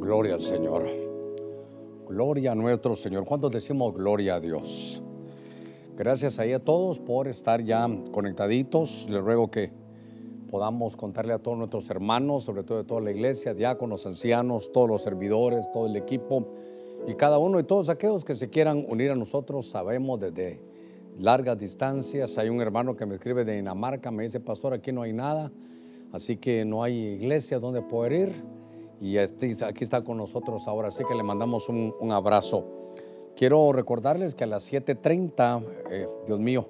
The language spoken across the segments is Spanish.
Gloria al Señor. Gloria a nuestro Señor. ¿Cuántos decimos gloria a Dios? Gracias ahí a todos por estar ya conectaditos. Les ruego que podamos contarle a todos nuestros hermanos, sobre todo de toda la iglesia, diáconos, ancianos, todos los servidores, todo el equipo y cada uno y todos aquellos que se quieran unir a nosotros. Sabemos desde largas distancias. Hay un hermano que me escribe de Dinamarca, me dice, pastor, aquí no hay nada, así que no hay iglesia donde poder ir. Y este, aquí está con nosotros ahora, así que le mandamos un, un abrazo. Quiero recordarles que a las 7.30, eh, Dios mío,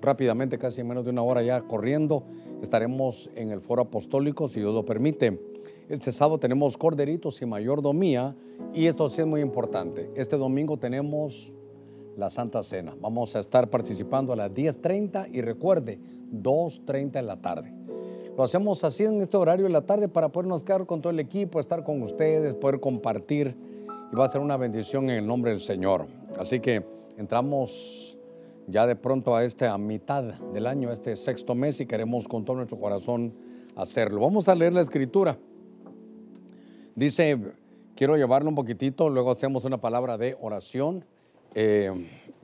rápidamente, casi en menos de una hora ya corriendo, estaremos en el foro apostólico, si Dios lo permite. Este sábado tenemos corderitos y mayordomía y esto sí es muy importante. Este domingo tenemos la Santa Cena. Vamos a estar participando a las 10.30 y recuerde, 2.30 en la tarde. Lo hacemos así en este horario de la tarde para podernos quedar con todo el equipo, estar con ustedes, poder compartir y va a ser una bendición en el nombre del Señor. Así que entramos ya de pronto a esta mitad del año, este sexto mes y queremos con todo nuestro corazón hacerlo. Vamos a leer la escritura. Dice, quiero llevarlo un poquitito, luego hacemos una palabra de oración. Eh,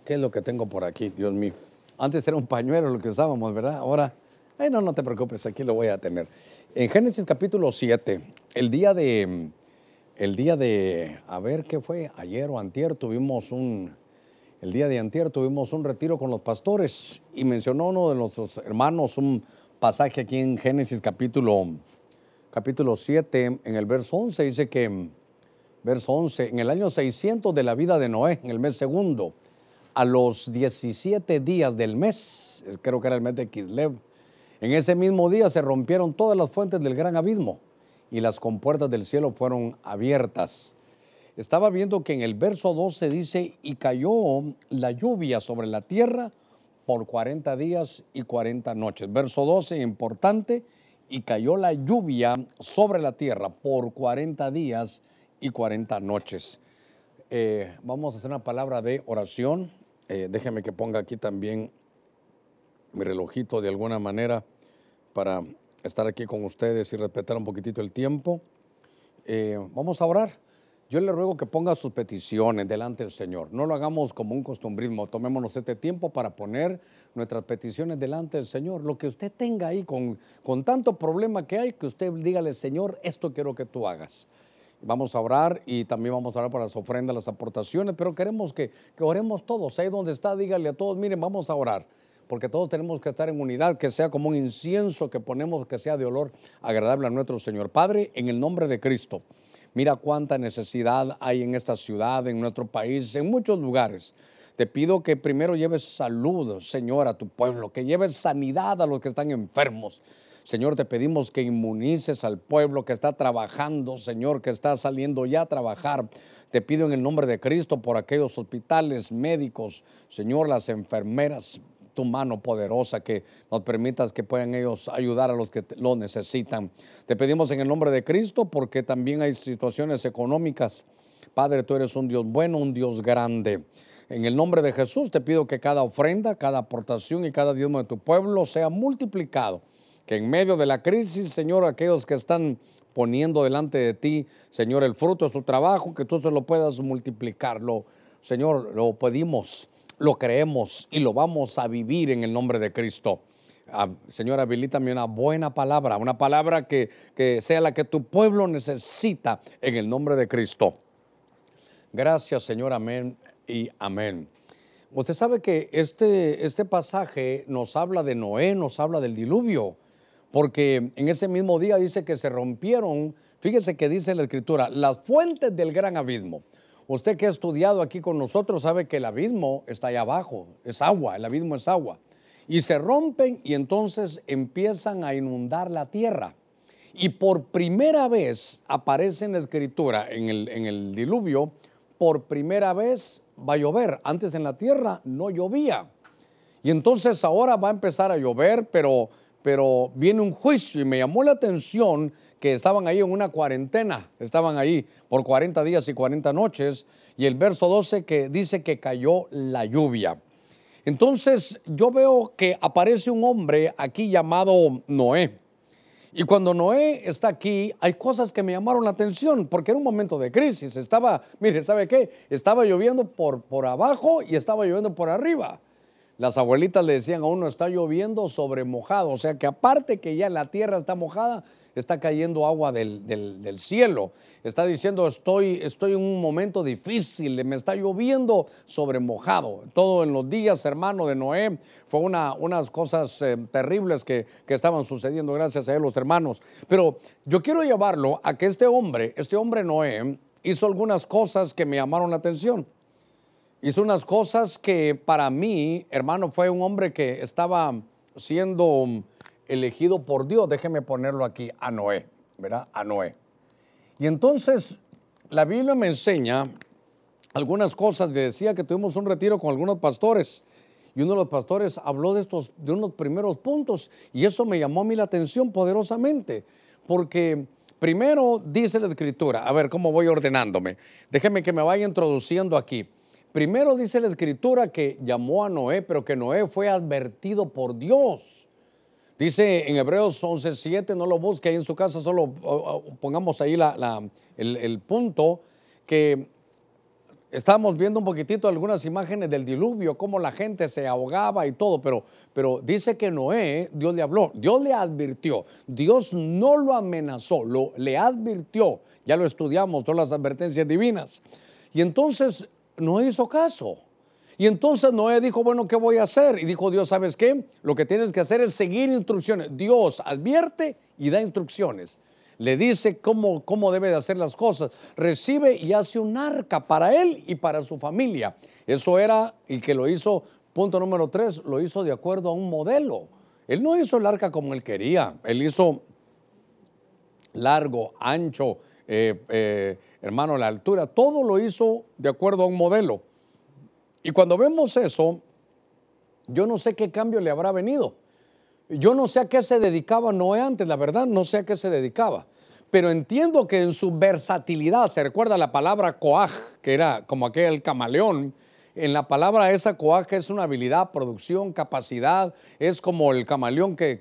¿Qué es lo que tengo por aquí, Dios mío? Antes era un pañuelo lo que usábamos, ¿verdad? Ahora, ay, no, no te preocupes, aquí lo voy a tener. En Génesis capítulo 7, el día de, el día de, a ver qué fue, ayer o antier tuvimos un, el día de antier tuvimos un retiro con los pastores y mencionó uno de nuestros hermanos un pasaje aquí en Génesis capítulo, capítulo 7, en el verso 11, dice que, verso 11, en el año 600 de la vida de Noé, en el mes segundo, a los 17 días del mes, creo que era el mes de Kislev, en ese mismo día se rompieron todas las fuentes del gran abismo y las compuertas del cielo fueron abiertas. Estaba viendo que en el verso 12 dice, y cayó la lluvia sobre la tierra por 40 días y 40 noches. Verso 12, importante, y cayó la lluvia sobre la tierra por 40 días y 40 noches. Eh, vamos a hacer una palabra de oración. Eh, déjeme que ponga aquí también mi relojito de alguna manera para estar aquí con ustedes y respetar un poquitito el tiempo. Eh, vamos a orar. Yo le ruego que ponga sus peticiones delante del Señor. No lo hagamos como un costumbrismo. Tomémonos este tiempo para poner nuestras peticiones delante del Señor. Lo que usted tenga ahí con, con tanto problema que hay, que usted dígale, Señor, esto quiero que tú hagas. Vamos a orar y también vamos a orar por las ofrendas, las aportaciones, pero queremos que, que oremos todos. Ahí donde está, dígale a todos, miren, vamos a orar porque todos tenemos que estar en unidad, que sea como un incienso que ponemos, que sea de olor agradable a nuestro Señor. Padre, en el nombre de Cristo, mira cuánta necesidad hay en esta ciudad, en nuestro país, en muchos lugares. Te pido que primero lleves salud, Señor, a tu pueblo, que lleves sanidad a los que están enfermos. Señor, te pedimos que inmunices al pueblo que está trabajando, Señor, que está saliendo ya a trabajar. Te pido en el nombre de Cristo por aquellos hospitales, médicos, Señor, las enfermeras, tu mano poderosa, que nos permitas que puedan ellos ayudar a los que lo necesitan. Te pedimos en el nombre de Cristo porque también hay situaciones económicas. Padre, tú eres un Dios bueno, un Dios grande. En el nombre de Jesús te pido que cada ofrenda, cada aportación y cada diezmo de tu pueblo sea multiplicado. Que en medio de la crisis, Señor, aquellos que están poniendo delante de ti, Señor, el fruto de su trabajo, que tú se lo puedas multiplicarlo. Señor, lo pedimos lo creemos y lo vamos a vivir en el nombre de Cristo. Ah, Señor, habilítame una buena palabra, una palabra que, que sea la que tu pueblo necesita en el nombre de Cristo. Gracias, Señor, amén y amén. Usted sabe que este, este pasaje nos habla de Noé, nos habla del diluvio, porque en ese mismo día dice que se rompieron, fíjese que dice la escritura, las fuentes del gran abismo. Usted que ha estudiado aquí con nosotros sabe que el abismo está allá abajo, es agua, el abismo es agua. Y se rompen y entonces empiezan a inundar la tierra. Y por primera vez aparece en la escritura, en el, en el diluvio, por primera vez va a llover. Antes en la tierra no llovía. Y entonces ahora va a empezar a llover, pero, pero viene un juicio y me llamó la atención que estaban ahí en una cuarentena, estaban ahí por 40 días y 40 noches, y el verso 12 que dice que cayó la lluvia. Entonces yo veo que aparece un hombre aquí llamado Noé. Y cuando Noé está aquí, hay cosas que me llamaron la atención, porque era un momento de crisis. Estaba, mire, ¿sabe qué? Estaba lloviendo por, por abajo y estaba lloviendo por arriba. Las abuelitas le decían a uno, está lloviendo sobre mojado. O sea que aparte que ya la tierra está mojada, está cayendo agua del, del, cielo. Está diciendo, estoy, estoy en un momento difícil, me está lloviendo sobre mojado. Todo en los días, hermano, de Noé, fue una, unas cosas eh, terribles que, que, estaban sucediendo, gracias a él, los hermanos. Pero yo quiero llevarlo a que este hombre, este hombre Noé, hizo algunas cosas que me llamaron la atención. Hizo unas cosas que para mí, hermano, fue un hombre que estaba siendo elegido por Dios, déjeme ponerlo aquí, a Noé, ¿verdad? A Noé. Y entonces la Biblia me enseña algunas cosas. Le decía que tuvimos un retiro con algunos pastores y uno de los pastores habló de estos, de unos primeros puntos y eso me llamó a mí la atención poderosamente, porque primero dice la escritura, a ver cómo voy ordenándome, déjeme que me vaya introduciendo aquí. Primero dice la escritura que llamó a Noé, pero que Noé fue advertido por Dios. Dice en Hebreos 11:7, no lo busque ahí en su casa, solo pongamos ahí el, punto que estábamos viendo un poquitito algunas imágenes del diluvio, cómo la gente se ahogaba y todo, pero, pero dice que Noé, Dios le habló, Dios le advirtió, Dios no lo amenazó, lo, le advirtió, ya lo estudiamos, todas las advertencias divinas. Y entonces no hizo caso. Y entonces Noé dijo, bueno, ¿qué voy a hacer? Y dijo Dios, ¿sabes qué? Lo que tienes que hacer es seguir instrucciones. Dios advierte y da instrucciones. Le dice cómo, cómo debe de hacer las cosas. Recibe y hace un arca para él y para su familia. Eso era, y que lo hizo, punto número tres, lo hizo de acuerdo a un modelo. Él no hizo el arca como él quería. Él hizo largo, ancho, eh, eh, hermano, la altura. Todo lo hizo de acuerdo a un modelo. Y cuando vemos eso, yo no sé qué cambio le habrá venido. Yo no sé a qué se dedicaba Noé antes, la verdad, no sé a qué se dedicaba. Pero entiendo que en su versatilidad, se recuerda la palabra coaj, que era como aquel camaleón, en la palabra esa coaj es una habilidad, producción, capacidad, es como el camaleón que,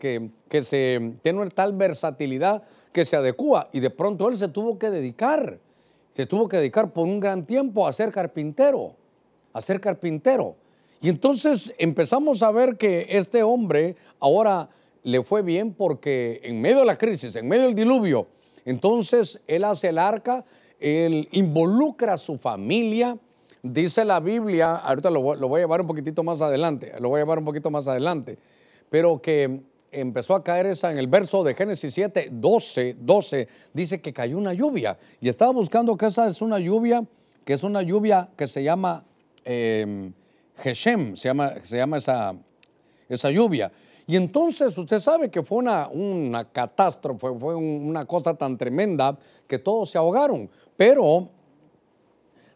que se tiene tal versatilidad que se adecua y de pronto él se tuvo que dedicar, se tuvo que dedicar por un gran tiempo a ser carpintero a ser carpintero. Y entonces empezamos a ver que este hombre ahora le fue bien porque en medio de la crisis, en medio del diluvio, entonces él hace el arca, él involucra a su familia. Dice la Biblia, ahorita lo, voy a llevar un poquitito más adelante, lo voy a llevar un poquito más adelante, pero que empezó a caer esa en el verso de Génesis 7, 12, 12, dice que cayó una lluvia. Y estaba buscando que esa es una lluvia, que es una lluvia que se llama eh, Geshem, se llama, se llama esa, esa lluvia. Y entonces usted sabe que fue una, una catástrofe, fue una cosa tan tremenda que todos se ahogaron. Pero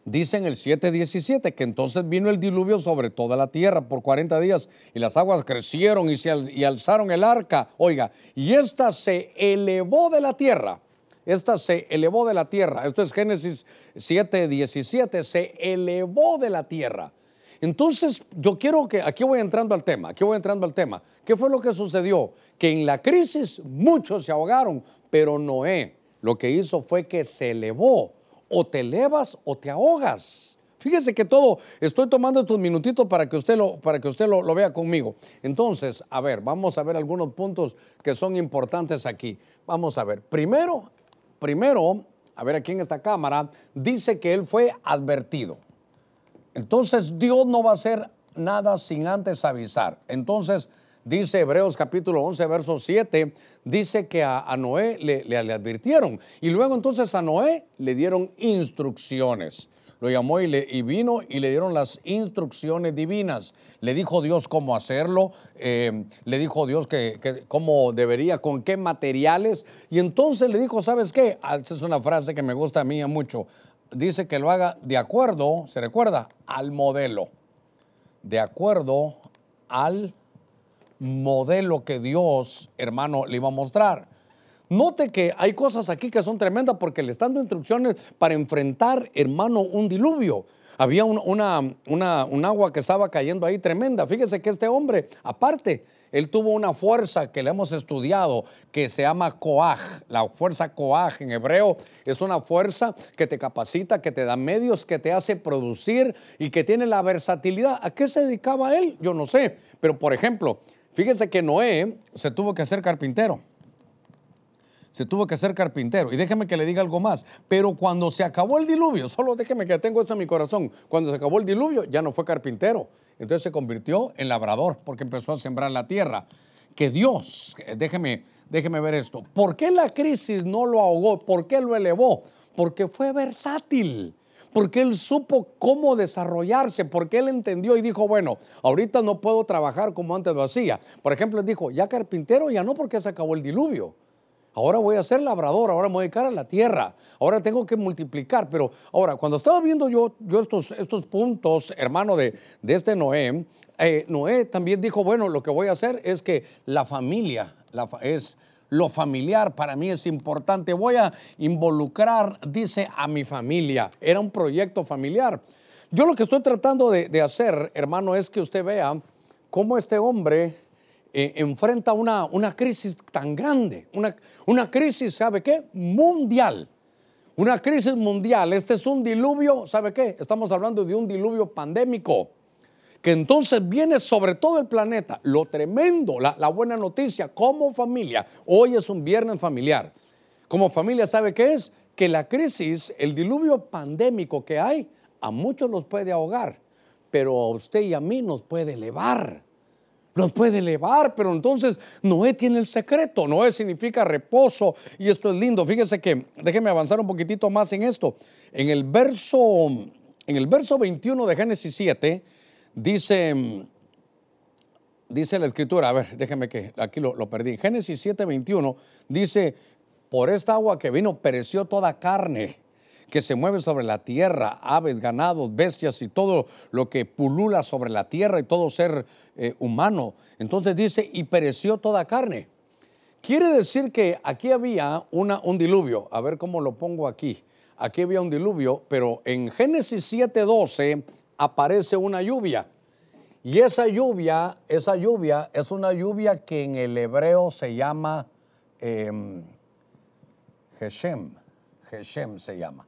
dice en el 7.17 que entonces vino el diluvio sobre toda la tierra por 40 días y las aguas crecieron y, se, y alzaron el arca. Oiga, y esta se elevó de la tierra esta se elevó de la tierra. Esto es Génesis 7, 17. Se elevó de la tierra. Entonces, yo quiero que, aquí voy entrando al tema, aquí voy entrando al tema. ¿Qué fue lo que sucedió? Que en la crisis muchos se ahogaron, pero Noé lo que hizo fue que se elevó. O te elevas o te ahogas. Fíjese que todo, estoy tomando estos minutitos para que usted, lo, para que usted lo, lo vea conmigo. Entonces, a ver, vamos a ver algunos puntos que son importantes aquí. Vamos a ver, primero, primero, a ver aquí en esta cámara, dice que él fue advertido. Entonces Dios no va a hacer nada sin antes avisar. Entonces dice Hebreos capítulo 11, verso 7, dice que a, Noé le, le, advirtieron. Y luego entonces a Noé le dieron instrucciones lo llamó y, le, y vino y le dieron las instrucciones divinas. Le dijo Dios cómo hacerlo, eh, le dijo Dios que, cómo debería, con qué materiales. Y entonces le dijo, ¿sabes qué? Ah, esa es una frase que me gusta a mí mucho. Dice que lo haga de acuerdo, se recuerda, al modelo. De acuerdo al modelo que Dios, hermano, le iba a mostrar. Note que hay cosas aquí que son tremendas porque le están dando instrucciones para enfrentar, hermano, un diluvio. Había una, un agua que estaba cayendo ahí tremenda. Fíjese que este hombre, aparte, él tuvo una fuerza que le hemos estudiado que se llama Coaj. La fuerza Coaj en hebreo es una fuerza que te capacita, que te da medios, que te hace producir y que tiene la versatilidad. ¿A qué se dedicaba él? Yo no sé. Pero por ejemplo, fíjese que Noé se tuvo que hacer carpintero se tuvo que ser carpintero. Y déjeme que le diga algo más. Pero cuando se acabó el diluvio, solo déjeme que tengo esto en mi corazón, cuando se acabó el diluvio ya no fue carpintero. Entonces se convirtió en labrador porque empezó a sembrar la tierra. Que Dios, déjeme, déjeme ver esto. ¿Por qué la crisis no lo ahogó? ¿Por qué lo elevó? Porque fue versátil porque él supo cómo desarrollarse, porque él entendió y dijo, bueno, ahorita no puedo trabajar como antes lo hacía. Por ejemplo, él dijo, ya carpintero, ya no porque se acabó el diluvio. Ahora voy a ser labrador, ahora me voy a dedicar a la tierra, ahora tengo que multiplicar. Pero ahora, cuando estaba viendo yo, estos, puntos, hermano, de, este Noé, eh, Noé también dijo, bueno, lo que voy a hacer es que la familia, es lo familiar para mí es importante. Voy a involucrar, dice, a mi familia. Era un proyecto familiar. Yo lo que estoy tratando de, hacer, hermano, es que usted vea cómo este hombre eh, enfrenta una, una, crisis tan grande, una, una crisis, ¿sabe qué? Mundial. Una crisis mundial. Este es un diluvio, ¿sabe qué? Estamos hablando de un diluvio pandémico que entonces viene sobre todo el planeta. Lo tremendo, la, buena noticia, como familia, hoy es un viernes familiar. Como familia, ¿sabe qué es? Que la crisis, el diluvio pandémico que hay, a muchos los puede ahogar, pero a usted y a mí nos puede elevar los puede elevar, pero entonces Noé tiene el secreto. Noé significa reposo y esto es lindo. Fíjese que, déjeme avanzar un poquitito más en esto. En el verso, en el verso 21 de Génesis 7 dice, dice la escritura, a ver, déjeme que aquí lo, perdí. Génesis 7, 21 dice, por esta agua que vino pereció toda carne que se mueve sobre la tierra, aves, ganados, bestias y todo lo que pulula sobre la tierra y todo ser eh, humano. Entonces dice, y pereció toda carne. Quiere decir que aquí había una, un diluvio. A ver cómo lo pongo aquí. Aquí había un diluvio, pero en Génesis 7:12 aparece una lluvia. Y esa lluvia, esa lluvia es una lluvia que en el hebreo se llama eh, Geshem. Geshem se llama.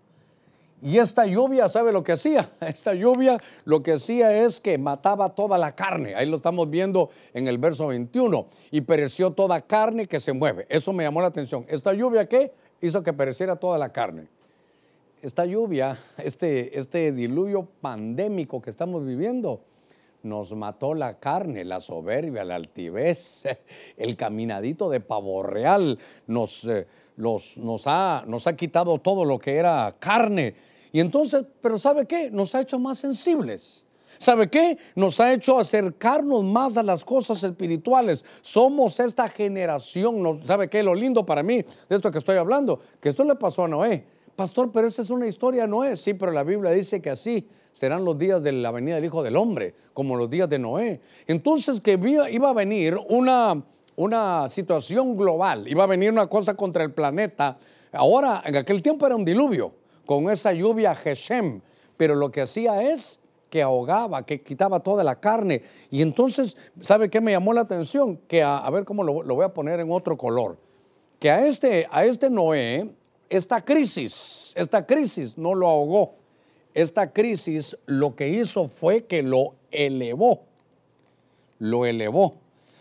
Y esta lluvia, ¿sabe lo que hacía? Esta lluvia lo que hacía es que mataba toda la carne. Ahí lo estamos viendo en el verso 21. Y pereció toda carne que se mueve. Eso me llamó la atención. ¿Esta lluvia qué? Hizo que pereciera toda la carne. Esta lluvia, este, este diluvio pandémico que estamos viviendo, nos mató la carne, la soberbia, la altivez, el caminadito de pavo real, nos, eh, nos, ha, nos ha quitado todo lo que era carne. Y entonces, pero ¿sabe qué? Nos ha hecho más sensibles. ¿Sabe qué? Nos ha hecho acercarnos más a las cosas espirituales. Somos esta generación. ¿Sabe qué? Lo lindo para mí de esto que estoy hablando, que esto le pasó a Noé. Pastor, pero esa es una historia, Noé. Sí, pero la Biblia dice que así serán los días de la venida del Hijo del Hombre, como los días de Noé. Entonces que iba a venir una, una situación global, iba a venir una cosa contra el planeta. Ahora, en aquel tiempo era un diluvio, con esa lluvia Geshem, pero lo que hacía es que ahogaba, que quitaba toda la carne. Y entonces, ¿sabe qué me llamó la atención? Que a, ver cómo lo, lo, voy a poner en otro color. Que a este, a este Noé, esta crisis, esta crisis no lo ahogó. Esta crisis lo que hizo fue que lo elevó. Lo elevó.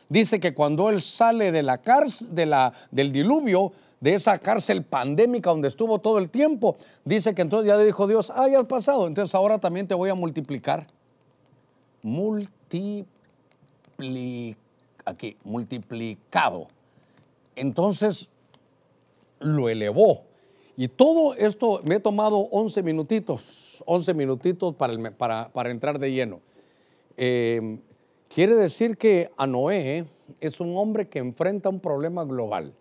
Dice que cuando él sale de la cárcel, de la, del diluvio, de esa cárcel pandémica donde estuvo todo el tiempo, dice que entonces ya le dijo Dios, ah, ya has pasado, entonces ahora también te voy a multiplicar. Multipli aquí, multiplicado. Entonces lo elevó. Y todo esto me he tomado 11 minutitos, 11 minutitos para, entrar de lleno. Eh, Quiere decir que a Noé es un hombre que enfrenta un problema global.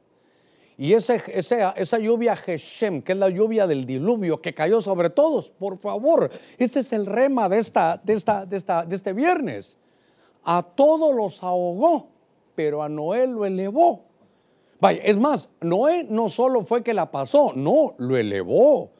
Y ese, esa lluvia Geshem, que es la lluvia del diluvio que cayó sobre todos, por favor, este es el rema de, esta, de, esta, de, esta, de este viernes. A todos los ahogó, pero a Noé lo elevó. Vaya, es más, Noé no solo fue que la pasó, no, lo elevó.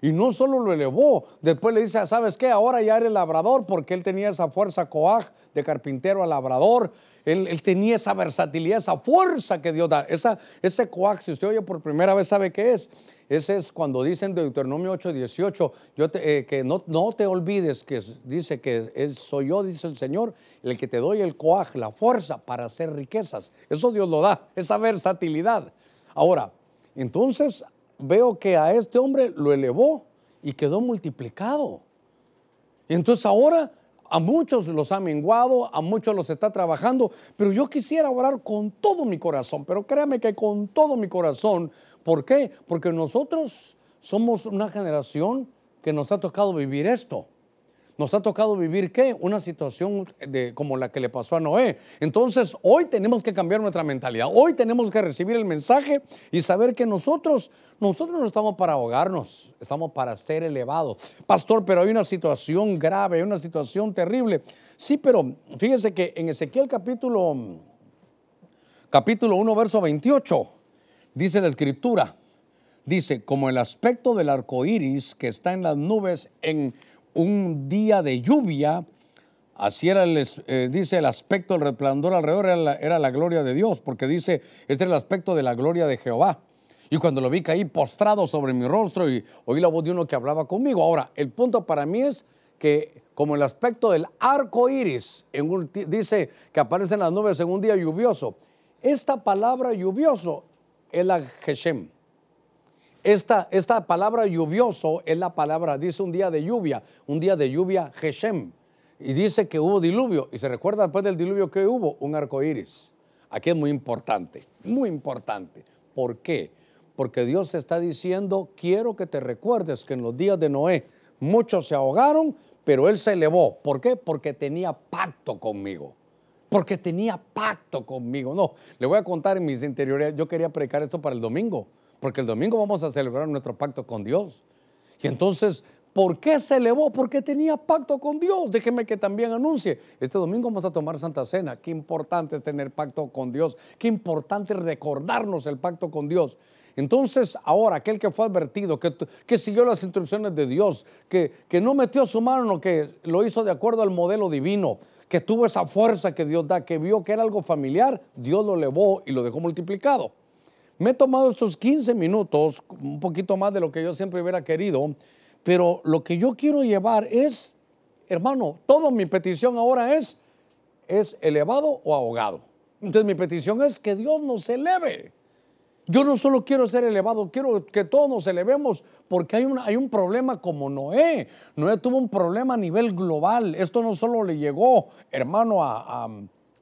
Y no solo lo elevó, después le dice, ¿sabes qué? Ahora ya eres labrador porque él tenía esa fuerza coaj de carpintero a labrador. Él, tenía esa versatilidad, esa fuerza que Dios da. Esa, ese coaj, si usted oye por primera vez, ¿sabe qué es? Ese es cuando dicen de Deuteronomio 8, 18, yo eh, que no, no, te olvides que dice que es, soy yo, dice el Señor, el que te doy el coaj, la fuerza para hacer riquezas. Eso Dios lo da, esa versatilidad. Ahora, entonces veo que a este hombre lo elevó y quedó multiplicado. Entonces ahora a muchos los ha menguado, a muchos los está trabajando, pero yo quisiera orar con todo mi corazón, pero créame que con todo mi corazón, ¿por qué? Porque nosotros somos una generación que nos ha tocado vivir esto. Nos ha tocado vivir qué? Una situación de, como la que le pasó a Noé. Entonces, hoy tenemos que cambiar nuestra mentalidad. Hoy tenemos que recibir el mensaje y saber que nosotros, nosotros no estamos para ahogarnos, estamos para ser elevados. Pastor, pero hay una situación grave, hay una situación terrible. Sí, pero fíjese que en Ezequiel capítulo, capítulo 1, verso 28, dice la escritura, dice, como el aspecto del arco iris que está en las nubes en un día de lluvia, así era, el, eh, dice el aspecto, el resplandor alrededor era la, gloria de Dios, porque dice, este es el aspecto de la gloria de Jehová. Y cuando lo vi caí postrado sobre mi rostro y oí la voz de uno que hablaba conmigo. Ahora, el punto para mí es que como el aspecto del arco iris, dice que aparece en las nubes en un día lluvioso. Esta palabra lluvioso es la Geshem. Esta, esta palabra lluvioso es la palabra, dice un día de lluvia, un día de lluvia Geshem. Y dice que hubo diluvio. Y se recuerda después del diluvio que hubo un arco iris. Aquí es muy importante, muy importante. ¿Por qué? Porque Dios está diciendo, quiero que te recuerdes que en los días de Noé muchos se ahogaron, pero él se elevó. ¿Por qué? Porque tenía pacto conmigo. Porque tenía pacto conmigo. No, le voy a contar en mis interioridades. Yo quería predicar esto para el domingo porque el domingo vamos a celebrar nuestro pacto con Dios. Y entonces, ¿por qué se elevó? Porque tenía pacto con Dios. Déjeme que también anuncie. Este domingo vamos a tomar Santa Cena. Qué importante es tener pacto con Dios. Qué importante recordarnos el pacto con Dios. Entonces, ahora, aquel que fue advertido, que, que siguió las instrucciones de Dios, que, que no metió su mano, que lo hizo de acuerdo al modelo divino, que tuvo esa fuerza que Dios da, que vio que era algo familiar, Dios lo elevó y lo dejó multiplicado. Me he tomado estos 15 minutos, un poquito más de lo que yo siempre hubiera querido, pero lo que yo quiero llevar es, hermano, toda mi petición ahora es, es elevado o ahogado. Entonces mi petición es que Dios nos eleve. Yo no solo quiero ser elevado, quiero que todos nos elevemos porque hay un, hay un problema como Noé. Noé tuvo un problema a nivel global. Esto no solo le llegó, hermano, a,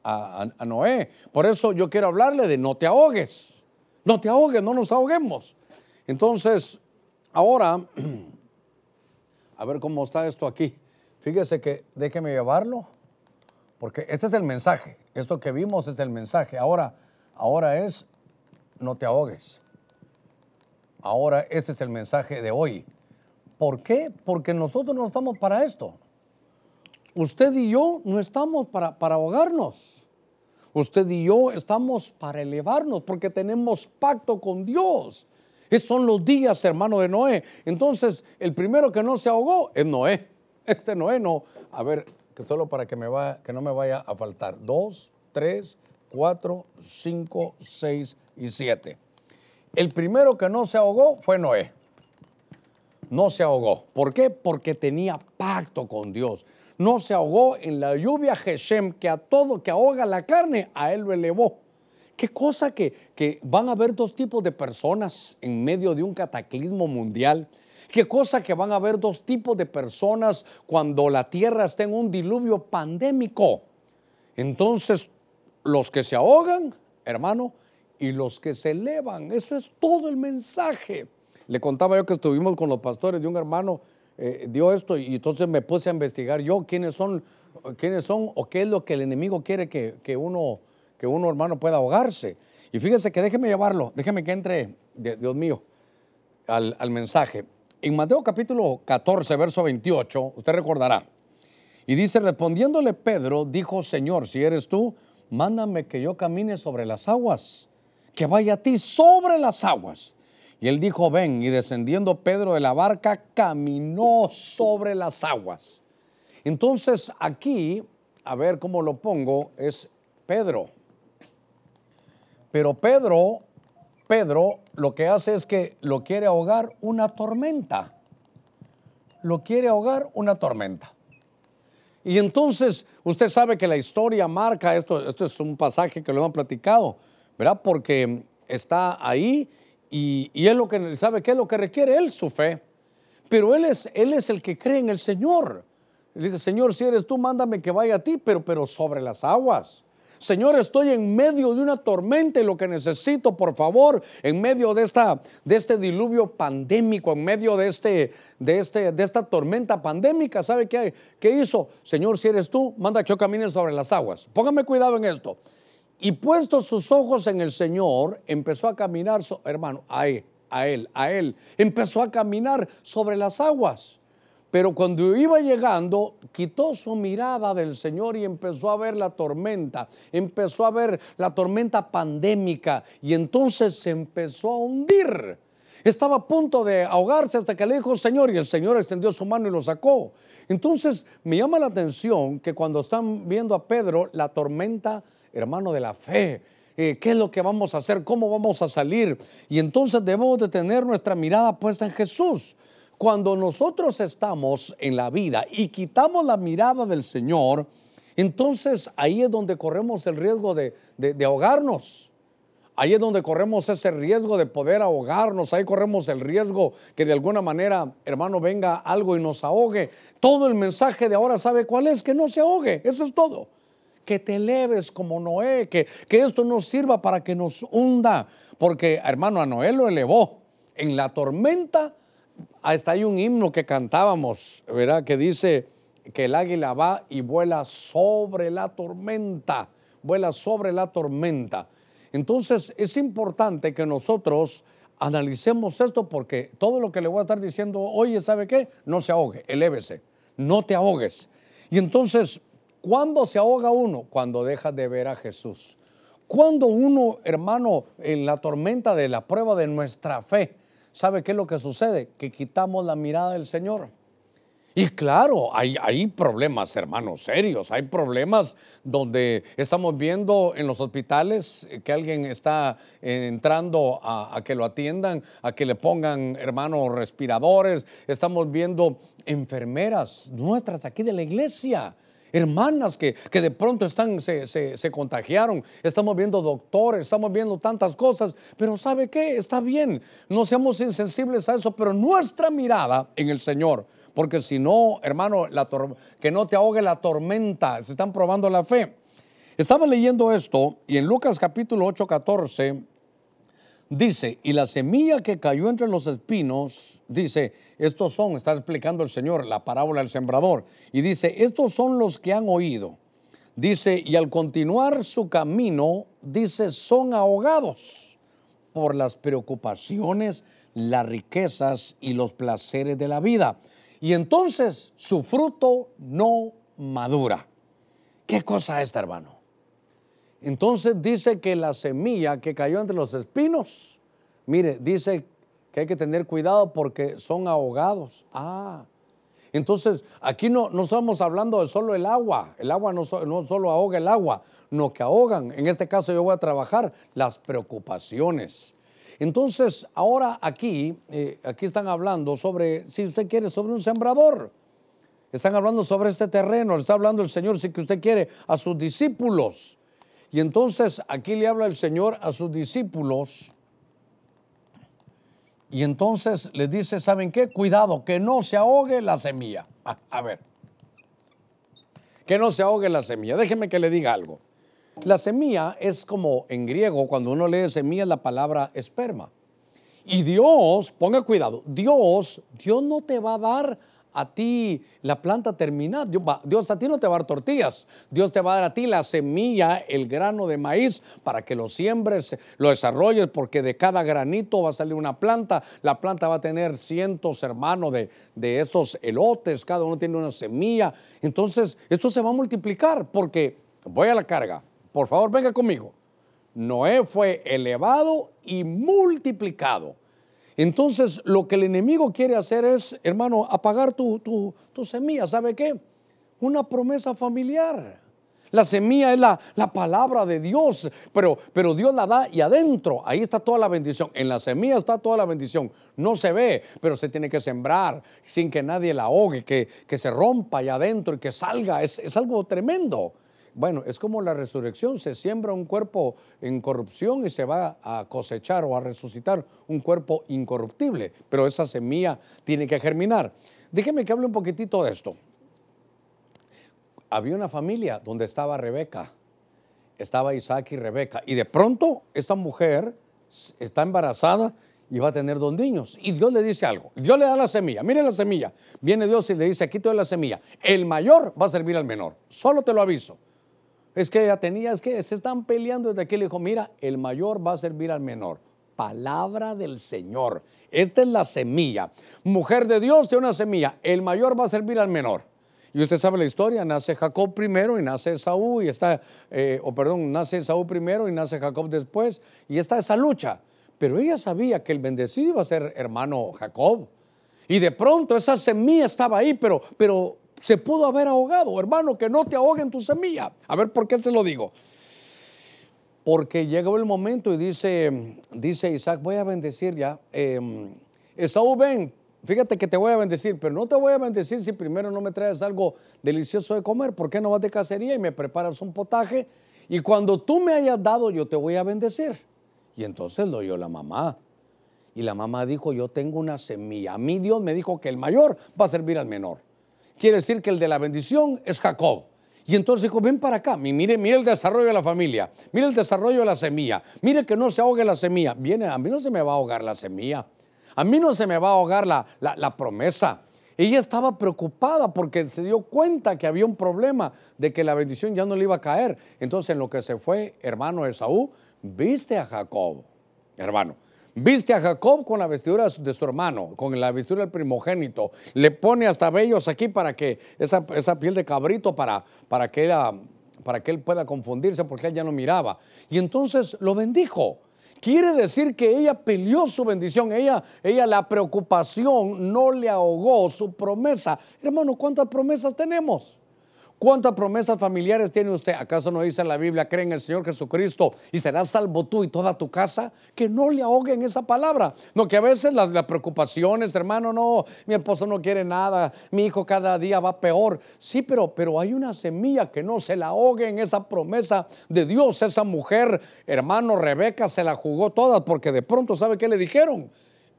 a Noé. Por eso yo quiero hablarle de no te ahogues. No te ahogues, no nos ahoguemos. Entonces, ahora, a ver cómo está esto aquí. Fíjese que déjeme llevarlo, porque este es el mensaje. Esto que vimos es el mensaje. Ahora, ahora es, no te ahogues. Ahora, este es el mensaje de hoy. ¿Por qué? Porque nosotros no estamos para esto. Usted y yo no estamos para, para ahogarnos. Usted y yo estamos para elevarnos porque tenemos pacto con Dios. Esos son los días, hermano de Noé. Entonces, el primero que no se ahogó es Noé. Este Noé no. A ver, que solo para que, que no me vaya a faltar. Dos, tres, cuatro, cinco, seis y siete. El primero que no se ahogó fue Noé. No se ahogó. ¿Por qué? Porque tenía pacto con Dios no se ahogó en la lluvia Geshem, que a todo que ahoga la carne, a él lo elevó. Qué cosa que, que van a haber dos tipos de personas en medio de un cataclismo mundial. Qué cosa que van a haber dos tipos de personas cuando la tierra está en un diluvio pandémico. Entonces, los que se ahogan, hermano, y los que se elevan. Eso es todo el mensaje. Le contaba yo que estuvimos con los pastores de un hermano eh, dio esto y entonces me puse a investigar yo quiénes son, quiénes son o qué es lo que el enemigo quiere que, uno, que uno hermano pueda ahogarse. Y fíjese que déjeme llevarlo, déjeme que entre, Dios mío, al, al mensaje. En Mateo capítulo 14, verso 28, usted recordará. Y dice, respondiéndole Pedro, dijo, Señor, si eres tú, mándame que yo camine sobre las aguas. que vaya a ti sobre las aguas. Y él dijo, ven, y descendiendo Pedro de la barca, caminó sobre las aguas. Entonces aquí, a ver cómo lo pongo, es Pedro. Pero Pedro, Pedro lo que hace es que lo quiere ahogar una tormenta. Lo quiere ahogar una tormenta. Y entonces usted sabe que la historia marca, esto, esto es un pasaje que lo hemos platicado, ¿verdad? Porque está ahí y, y él lo que sabe qué es lo que requiere él, su fe. Pero él es, él es el que cree en el Señor. Dice, Señor, si eres tú, mándame que vaya a ti, pero, pero sobre las aguas. Señor, estoy en medio de una tormenta y lo que necesito, por favor, en medio de, esta, de este diluvio pandémico, en medio de, este, de, este, de esta tormenta pandémica, ¿sabe qué, qué hizo? Señor, si eres tú, manda que yo camine sobre las aguas. Póngame cuidado en esto. Y puesto sus ojos en el Señor, empezó a caminar, hermano, a él, a él, a él, empezó a caminar sobre las aguas. Pero cuando iba llegando, quitó su mirada del Señor y empezó a ver la tormenta, empezó a ver la tormenta pandémica y entonces se empezó a hundir. Estaba a punto de ahogarse hasta que le dijo Señor y el Señor extendió su mano y lo sacó. Entonces me llama la atención que cuando están viendo a Pedro, la tormenta, hermano de la fe, eh, qué es lo que vamos a hacer, cómo vamos a salir. Y entonces debemos de tener nuestra mirada puesta en Jesús. Cuando nosotros estamos en la vida y quitamos la mirada del Señor, entonces ahí es donde corremos el riesgo de, ahogarnos. Ahí es donde corremos ese riesgo de poder ahogarnos, ahí corremos el riesgo que de alguna manera, hermano, venga algo y nos ahogue. Todo el mensaje de ahora sabe cuál es, que no se ahogue, eso es todo. Que te eleves como Noé, que, que esto no sirva para que nos hunda, porque hermano, a Noé lo elevó. En la tormenta hasta hay un himno que cantábamos, ¿verdad? Que dice que el águila va y vuela sobre la tormenta, vuela sobre la tormenta. Entonces es importante que nosotros analicemos esto porque todo lo que le voy a estar diciendo, oye, ¿sabe qué? No se ahogue, elévese, no te ahogues. Y entonces, ¿cuándo se ahoga uno? Cuando deja de ver a Jesús. Cuando uno, hermano, en la tormenta de la prueba de nuestra fe, ¿sabe qué es lo que sucede? Que quitamos la mirada del Señor. Y claro, hay, problemas, hermanos, serios. Hay problemas donde estamos viendo en los hospitales que alguien está entrando a, a, que lo atiendan, a que le pongan, hermanos, respiradores. Estamos viendo enfermeras nuestras aquí de la iglesia hermanas que, de pronto están, se, se, contagiaron, estamos viendo doctores, estamos viendo tantas cosas, pero ¿sabe qué? Está bien, no seamos insensibles a eso, pero nuestra mirada en el Señor, porque si no, hermano, la que no te ahogue la tormenta, se están probando la fe. Estaba leyendo esto y en Lucas capítulo 8, 14 Dice, y la semilla que cayó entre los espinos, dice, estos son, está explicando el Señor la parábola del sembrador, y dice, estos son los que han oído. Dice, y al continuar su camino, dice, son ahogados por las preocupaciones, las riquezas y los placeres de la vida. Y entonces su fruto no madura. ¿Qué cosa es esta, hermano? Entonces dice que la semilla que cayó entre los espinos, mire, dice que hay que tener cuidado porque son ahogados. Ah, entonces aquí no, no estamos hablando de solo el agua, el agua no, solo ahoga el agua, no que ahogan, en este caso yo voy a trabajar las preocupaciones. Entonces ahora aquí, eh, aquí están hablando sobre, si usted quiere, sobre un sembrador. Están hablando sobre este terreno, le está hablando el Señor, si que usted quiere, a sus discípulos. Y entonces aquí le habla el Señor a sus discípulos. Y entonces les dice, ¿saben qué? Cuidado, que no se ahogue la semilla. A, ver, que no se ahogue la semilla. Déjeme que le diga algo. La semilla es como en griego, cuando uno lee semilla, la palabra esperma. Y Dios, ponga cuidado, Dios, Dios no te va a dar a ti la planta terminada. Dios, a ti no te va a dar tortillas. Dios te va a dar a ti la semilla, el grano de maíz, para que lo siembres, lo desarrolles, porque de cada granito va a salir una planta. La planta va a tener cientos, hermanos, de, de esos elotes. Cada uno tiene una semilla. Entonces, esto se va a multiplicar, porque voy a la carga. Por favor, venga conmigo. Noé fue elevado y multiplicado. Entonces, lo que el enemigo quiere hacer es, hermano, apagar tu, tu, semilla. ¿Sabe qué? Una promesa familiar. La semilla es la, la, palabra de Dios, pero, pero Dios la da y adentro, ahí está toda la bendición. En la semilla está toda la bendición. No se ve, pero se tiene que sembrar sin que nadie la ahogue, que, que se rompa ahí adentro y que salga. Es, es algo tremendo. Bueno, es como la resurrección, se siembra un cuerpo en corrupción y se va a cosechar o a resucitar un cuerpo incorruptible, pero esa semilla tiene que germinar. Déjeme que hable un poquitito de esto. Había una familia donde estaba Rebeca, estaba Isaac y Rebeca, y de pronto esta mujer está embarazada y va a tener dos niños. Y Dios le dice algo. Dios le da la semilla. Mire la semilla. Viene Dios y le dice, aquí te doy la semilla. El mayor va a servir al menor. Solo te lo aviso. Es que ella tenía, es que se están peleando desde aquí. Le dijo, mira, el mayor va a servir al menor. Palabra del Señor. Esta es la semilla. Mujer de Dios tiene una semilla. El mayor va a servir al menor. Y usted sabe la historia, nace Jacob primero y nace Saúl y está, eh, o perdón, nace Saúl primero y nace Jacob después y está esa lucha. Pero ella sabía que el bendecido iba a ser hermano Jacob. Y de pronto esa semilla estaba ahí, pero, pero se pudo haber ahogado. Hermano, que no te ahoguen tu semilla. A ver, ¿por qué se lo digo? Porque llegó el momento y dice, dice Isaac, voy a bendecir ya. Eh, Esaú, ven, fíjate que te voy a bendecir, pero no te voy a bendecir si primero no me traes algo delicioso de comer. ¿Por qué no vas de cacería y me preparas un potaje? Y cuando tú me hayas dado, yo te voy a bendecir. Y entonces lo oyó la mamá. Y la mamá dijo, yo tengo una semilla. A mí Dios me dijo que el mayor va a servir al menor quiere decir que el de la bendición es Jacob. Y entonces dijo, ven para acá, mire, mire el desarrollo de la familia, mire el desarrollo de la semilla, mire que no se ahogue la semilla. Viene, a mí no se me va a ahogar la semilla, a mí no se me va a ahogar la, la, promesa. Ella estaba preocupada porque se dio cuenta que había un problema de que la bendición ya no le iba a caer. Entonces en lo que se fue, hermano Esaú, viste a Jacob, hermano. Viste a Jacob con la vestidura de su hermano, con la vestidura del primogénito. Le pone hasta vellos aquí para que esa, piel de cabrito para, para, que para que él pueda confundirse porque él ya no miraba. Y entonces lo bendijo. Quiere decir que ella peleó su bendición, ella, ella la preocupación no le ahogó su promesa. Hermano, ¿cuántas promesas tenemos? ¿Cuántas promesas familiares tiene usted? ¿Acaso no dice la Biblia, cree en el Señor Jesucristo y serás salvo tú y toda tu casa? Que no le ahoguen esa palabra. No, que a veces las, preocupaciones, hermano, no, mi esposo no quiere nada, mi hijo cada día va peor. Sí, pero, pero hay una semilla que no se la ahogue en esa promesa de Dios. Esa mujer, hermano, Rebeca se la jugó toda porque de pronto, ¿sabe qué le dijeron?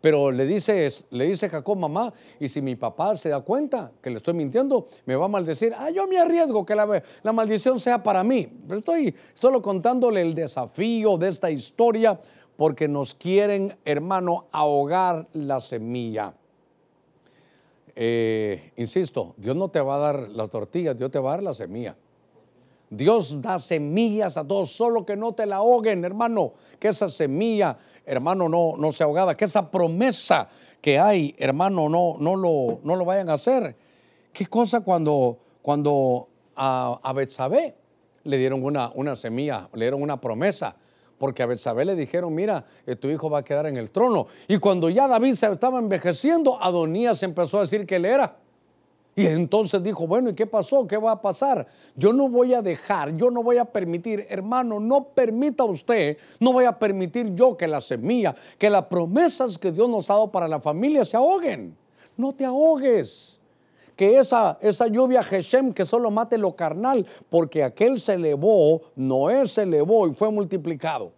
Pero le dice, le dice Jacob, mamá, y si mi papá se da cuenta que le estoy mintiendo, me va a maldecir. Ah, yo me arriesgo que la, maldición sea para mí. Pero estoy solo contándole el desafío de esta historia porque nos quieren, hermano, ahogar la semilla. Eh, insisto, Dios no te va a dar las tortillas, Dios te va a dar la semilla. Dios da semillas a todos, solo que no te la ahoguen, hermano, que esa semilla hermano, no, no sea ahogada, que esa promesa que hay, hermano, no, no, lo, no lo vayan a hacer. ¿Qué cosa cuando, cuando a, a Betsabé le dieron una, una semilla, le dieron una promesa? Porque a Betsabé le dijeron, mira, eh, tu hijo va a quedar en el trono. Y cuando ya David se estaba envejeciendo, Adonías empezó a decir que él era. Y entonces dijo, bueno, ¿y qué pasó? ¿Qué va a pasar? Yo no voy a dejar, yo no voy a permitir, hermano, no permita usted, no voy a permitir yo que la semilla, que las promesas que Dios nos ha dado para la familia se ahoguen. No te ahogues. Que esa, esa lluvia Geshem que solo mate lo carnal, porque aquel se elevó, Noé se elevó y fue multiplicado.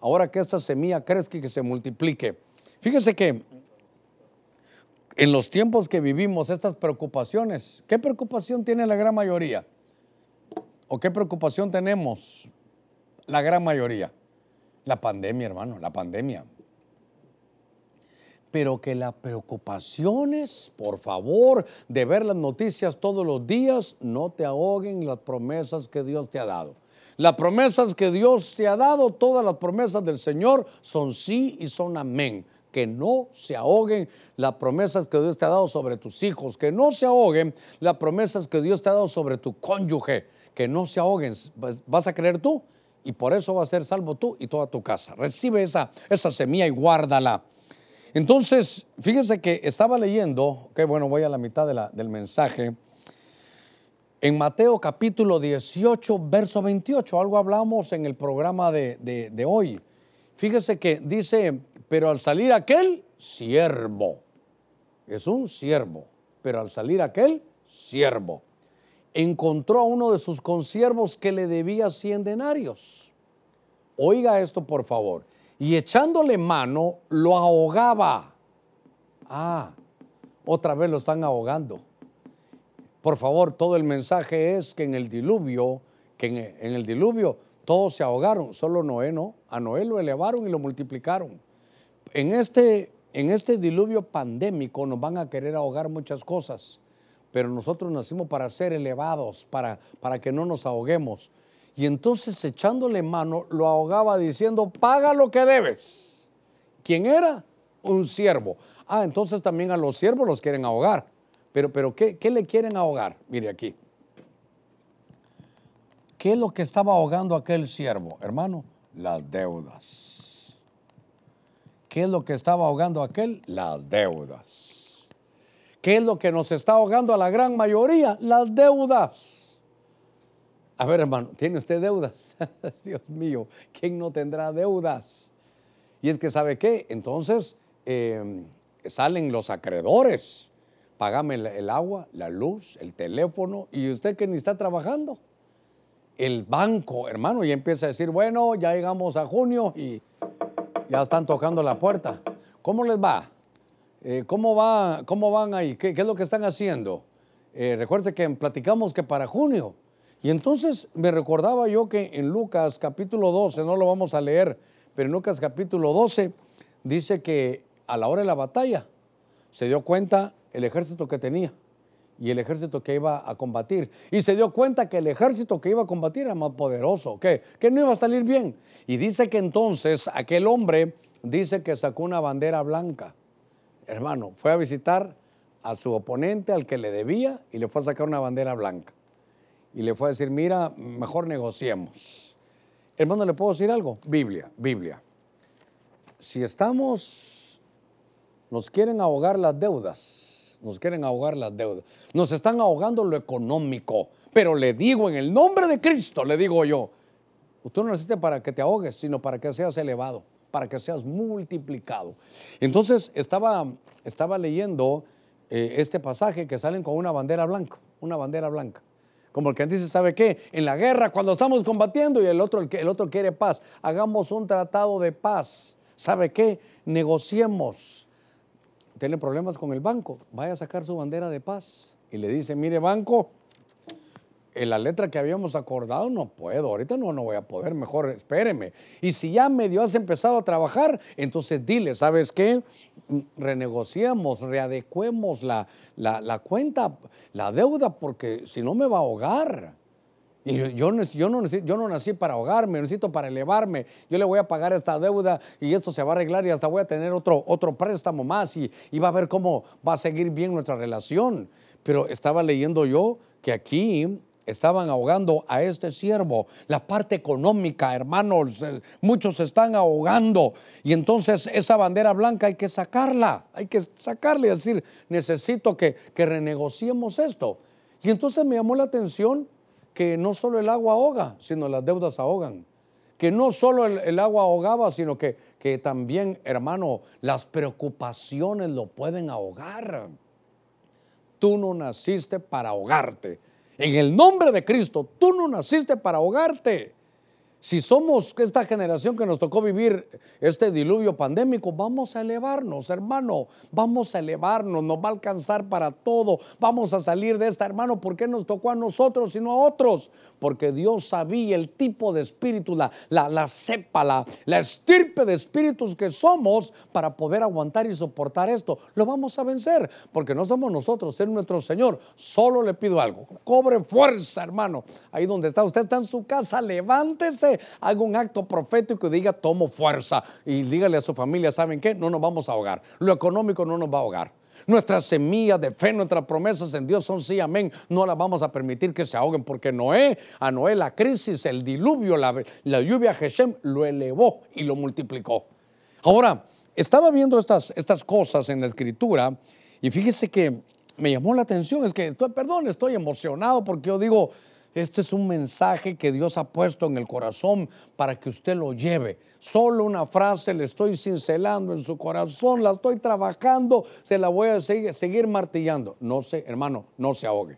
Ahora que esta semilla crezca y que se multiplique. Fíjese que en los tiempos que vivimos, estas preocupaciones, ¿qué preocupación tiene la gran mayoría? ¿O qué preocupación tenemos la gran mayoría? La pandemia, hermano, la pandemia. Pero que las preocupaciones, por favor, de ver las noticias todos los días, no te ahoguen las promesas que Dios te ha dado. Las promesas que Dios te ha dado, todas las promesas del Señor son sí y son amén que no se ahoguen las promesas que Dios te ha dado sobre tus hijos, que no se ahoguen las promesas que Dios te ha dado sobre tu cónyuge, que no se ahoguen. ¿Vas a creer tú? y por eso va a ser salvo tú y toda tu casa. Recibe esa, esa semilla y guárdala. Entonces, fíjense que estaba leyendo, que bueno, voy a la mitad del mensaje, en Mateo capítulo 18, verso 28, algo hablamos en el programa de, de hoy. Fíjese que dice, pero al salir aquel, siervo, es un siervo, pero al salir aquel, siervo, encontró a uno de sus consiervos que le debía 100 denarios. Oiga esto, por favor y echándole mano lo ahogaba. Ah, otra vez lo están ahogando. Por favor, todo el mensaje es que en el diluvio, que en el diluvio todos se ahogaron, solo Noé no. A Noé lo elevaron y lo multiplicaron. En este, en este diluvio pandémico nos van a querer ahogar muchas cosas, pero nosotros nacimos para ser elevados, para, para que no nos ahoguemos. Y entonces echándole mano lo ahogaba diciendo, paga lo que debes. ¿Quién era? Un siervo. Ah, entonces también a los siervos los quieren ahogar. Pero, pero ¿qué, ¿qué le quieren ahogar? Mire aquí. ¿Qué es lo que estaba ahogando aquel siervo, hermano? Las deudas. ¿Qué es lo que estaba ahogando aquel? Las deudas. ¿Qué es lo que nos está ahogando a la gran mayoría? Las deudas. A ver, hermano, ¿tiene usted deudas? Dios mío, ¿quién no tendrá deudas? Y es que, ¿sabe qué? Entonces em, salen los acreedores. Págame el, agua, la luz, el teléfono, y usted que ni está trabajando. El banco, hermano, y empieza a decir, bueno, ya llegamos a junio y ya están tocando la puerta. ¿Cómo les va? Eh, ¿cómo, va ¿Cómo van ahí? ¿Qué, es lo que están haciendo? Eh, recuerde que platicamos que para junio y entonces me recordaba yo que en Lucas capítulo 12, no lo vamos a leer, pero en Lucas capítulo 12 dice que a la hora de la batalla se dio cuenta el ejército que tenía y el ejército que iba a combatir. Y se dio cuenta que el ejército que iba a combatir era más poderoso, que, que no iba a salir bien. Y dice que entonces aquel hombre dice que sacó una bandera blanca. Hermano, fue a visitar a su oponente, al que le debía, y le fue a sacar una bandera blanca y le fue a decir, mira, mejor negociemos. Hermano, ¿le puedo decir algo? Biblia, Biblia. Si estamos, nos quieren ahogar las deudas, nos quieren ahogar las deudas, nos están ahogando lo económico, pero le digo en el nombre de Cristo, le digo yo, usted no necesita para que te ahogues, sino para que seas elevado, para que seas multiplicado. Entonces estaba, estaba leyendo eh, este pasaje que salen con una bandera blanca, una bandera blanca. Como el que dice, ¿sabe qué? En la guerra, cuando estamos combatiendo y el otro, el, otro quiere paz, hagamos un tratado de paz. ¿Sabe qué? Negociemos. Tiene problemas con el banco, vaya a sacar su bandera de paz. Y le dice, mire banco, en la letra que habíamos acordado no puedo, ahorita no, no voy a poder, mejor espéreme. Y si ya medio has empezado a trabajar, entonces dile, ¿sabes qué? Renegociemos, readecuemos la, la, cuenta, la deuda, porque si no me va a ahogar. Y yo, yo, no, yo no nací para ahogarme, necesito para elevarme. Yo le voy a pagar esta deuda y esto se va a arreglar y hasta voy a tener otro, otro préstamo más y, y va a ver cómo va a seguir bien nuestra relación. Pero estaba leyendo yo que aquí estaban ahogando a este siervo. La parte económica, hermanos, eh, muchos están ahogando. Y entonces esa bandera blanca hay que sacarla, hay que sacarla y decir, necesito que, que renegociemos esto. Y entonces me llamó la atención que no solo el agua ahoga, sino las deudas ahogan. Que no solo el, agua ahogaba, sino que, que también, hermano, las preocupaciones lo pueden ahogar. Tú no naciste para ahogarte. En el nombre de Cristo, tú no naciste para ahogarte. Si somos esta generación que nos tocó vivir este diluvio pandémico, vamos a elevarnos, hermano, vamos a elevarnos, nos va a alcanzar para todo, vamos a salir de esta, hermano, ¿por qué nos tocó a nosotros y no a otros? Porque Dios sabía el tipo de espíritu, la, la, la cepa, la, la estirpe de espíritus que somos para poder aguantar y soportar esto. Lo vamos a vencer, porque no somos nosotros, es nuestro Señor. Solo le pido algo, cobre fuerza, hermano, ahí donde está, usted está en su casa, levántese haga un acto profético y diga, tomo fuerza. Y dígale a su familia, ¿saben qué? No nos vamos a ahogar. Lo económico no nos va a ahogar. Nuestras semillas de fe, nuestras promesas en Dios son sí, amén. No las vamos a permitir que se ahoguen porque Noé, a Noé la crisis, el diluvio, la, la lluvia Geshem lo elevó y lo multiplicó. Ahora, estaba viendo estas, estas cosas en la escritura y fíjese que me llamó la atención, es que, perdón, estoy emocionado porque yo digo, este es un mensaje que Dios ha puesto en el corazón para que usted lo lleve. Solo una frase le estoy cincelando en su corazón, la estoy trabajando, se la voy a seguir, martillando. No sé, hermano, no se ahogue.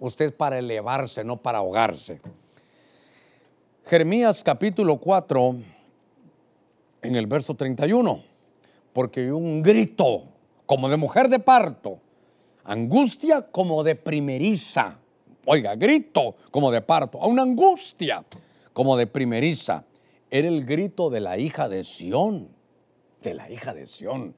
Usted es para elevarse, no para ahogarse. Jeremías capítulo 4, en el verso 31, porque un grito como de mujer de parto, angustia como de primeriza oiga, grito como de parto, a una angustia como de primeriza. Era el grito de la hija de Sión, de la hija de Sión,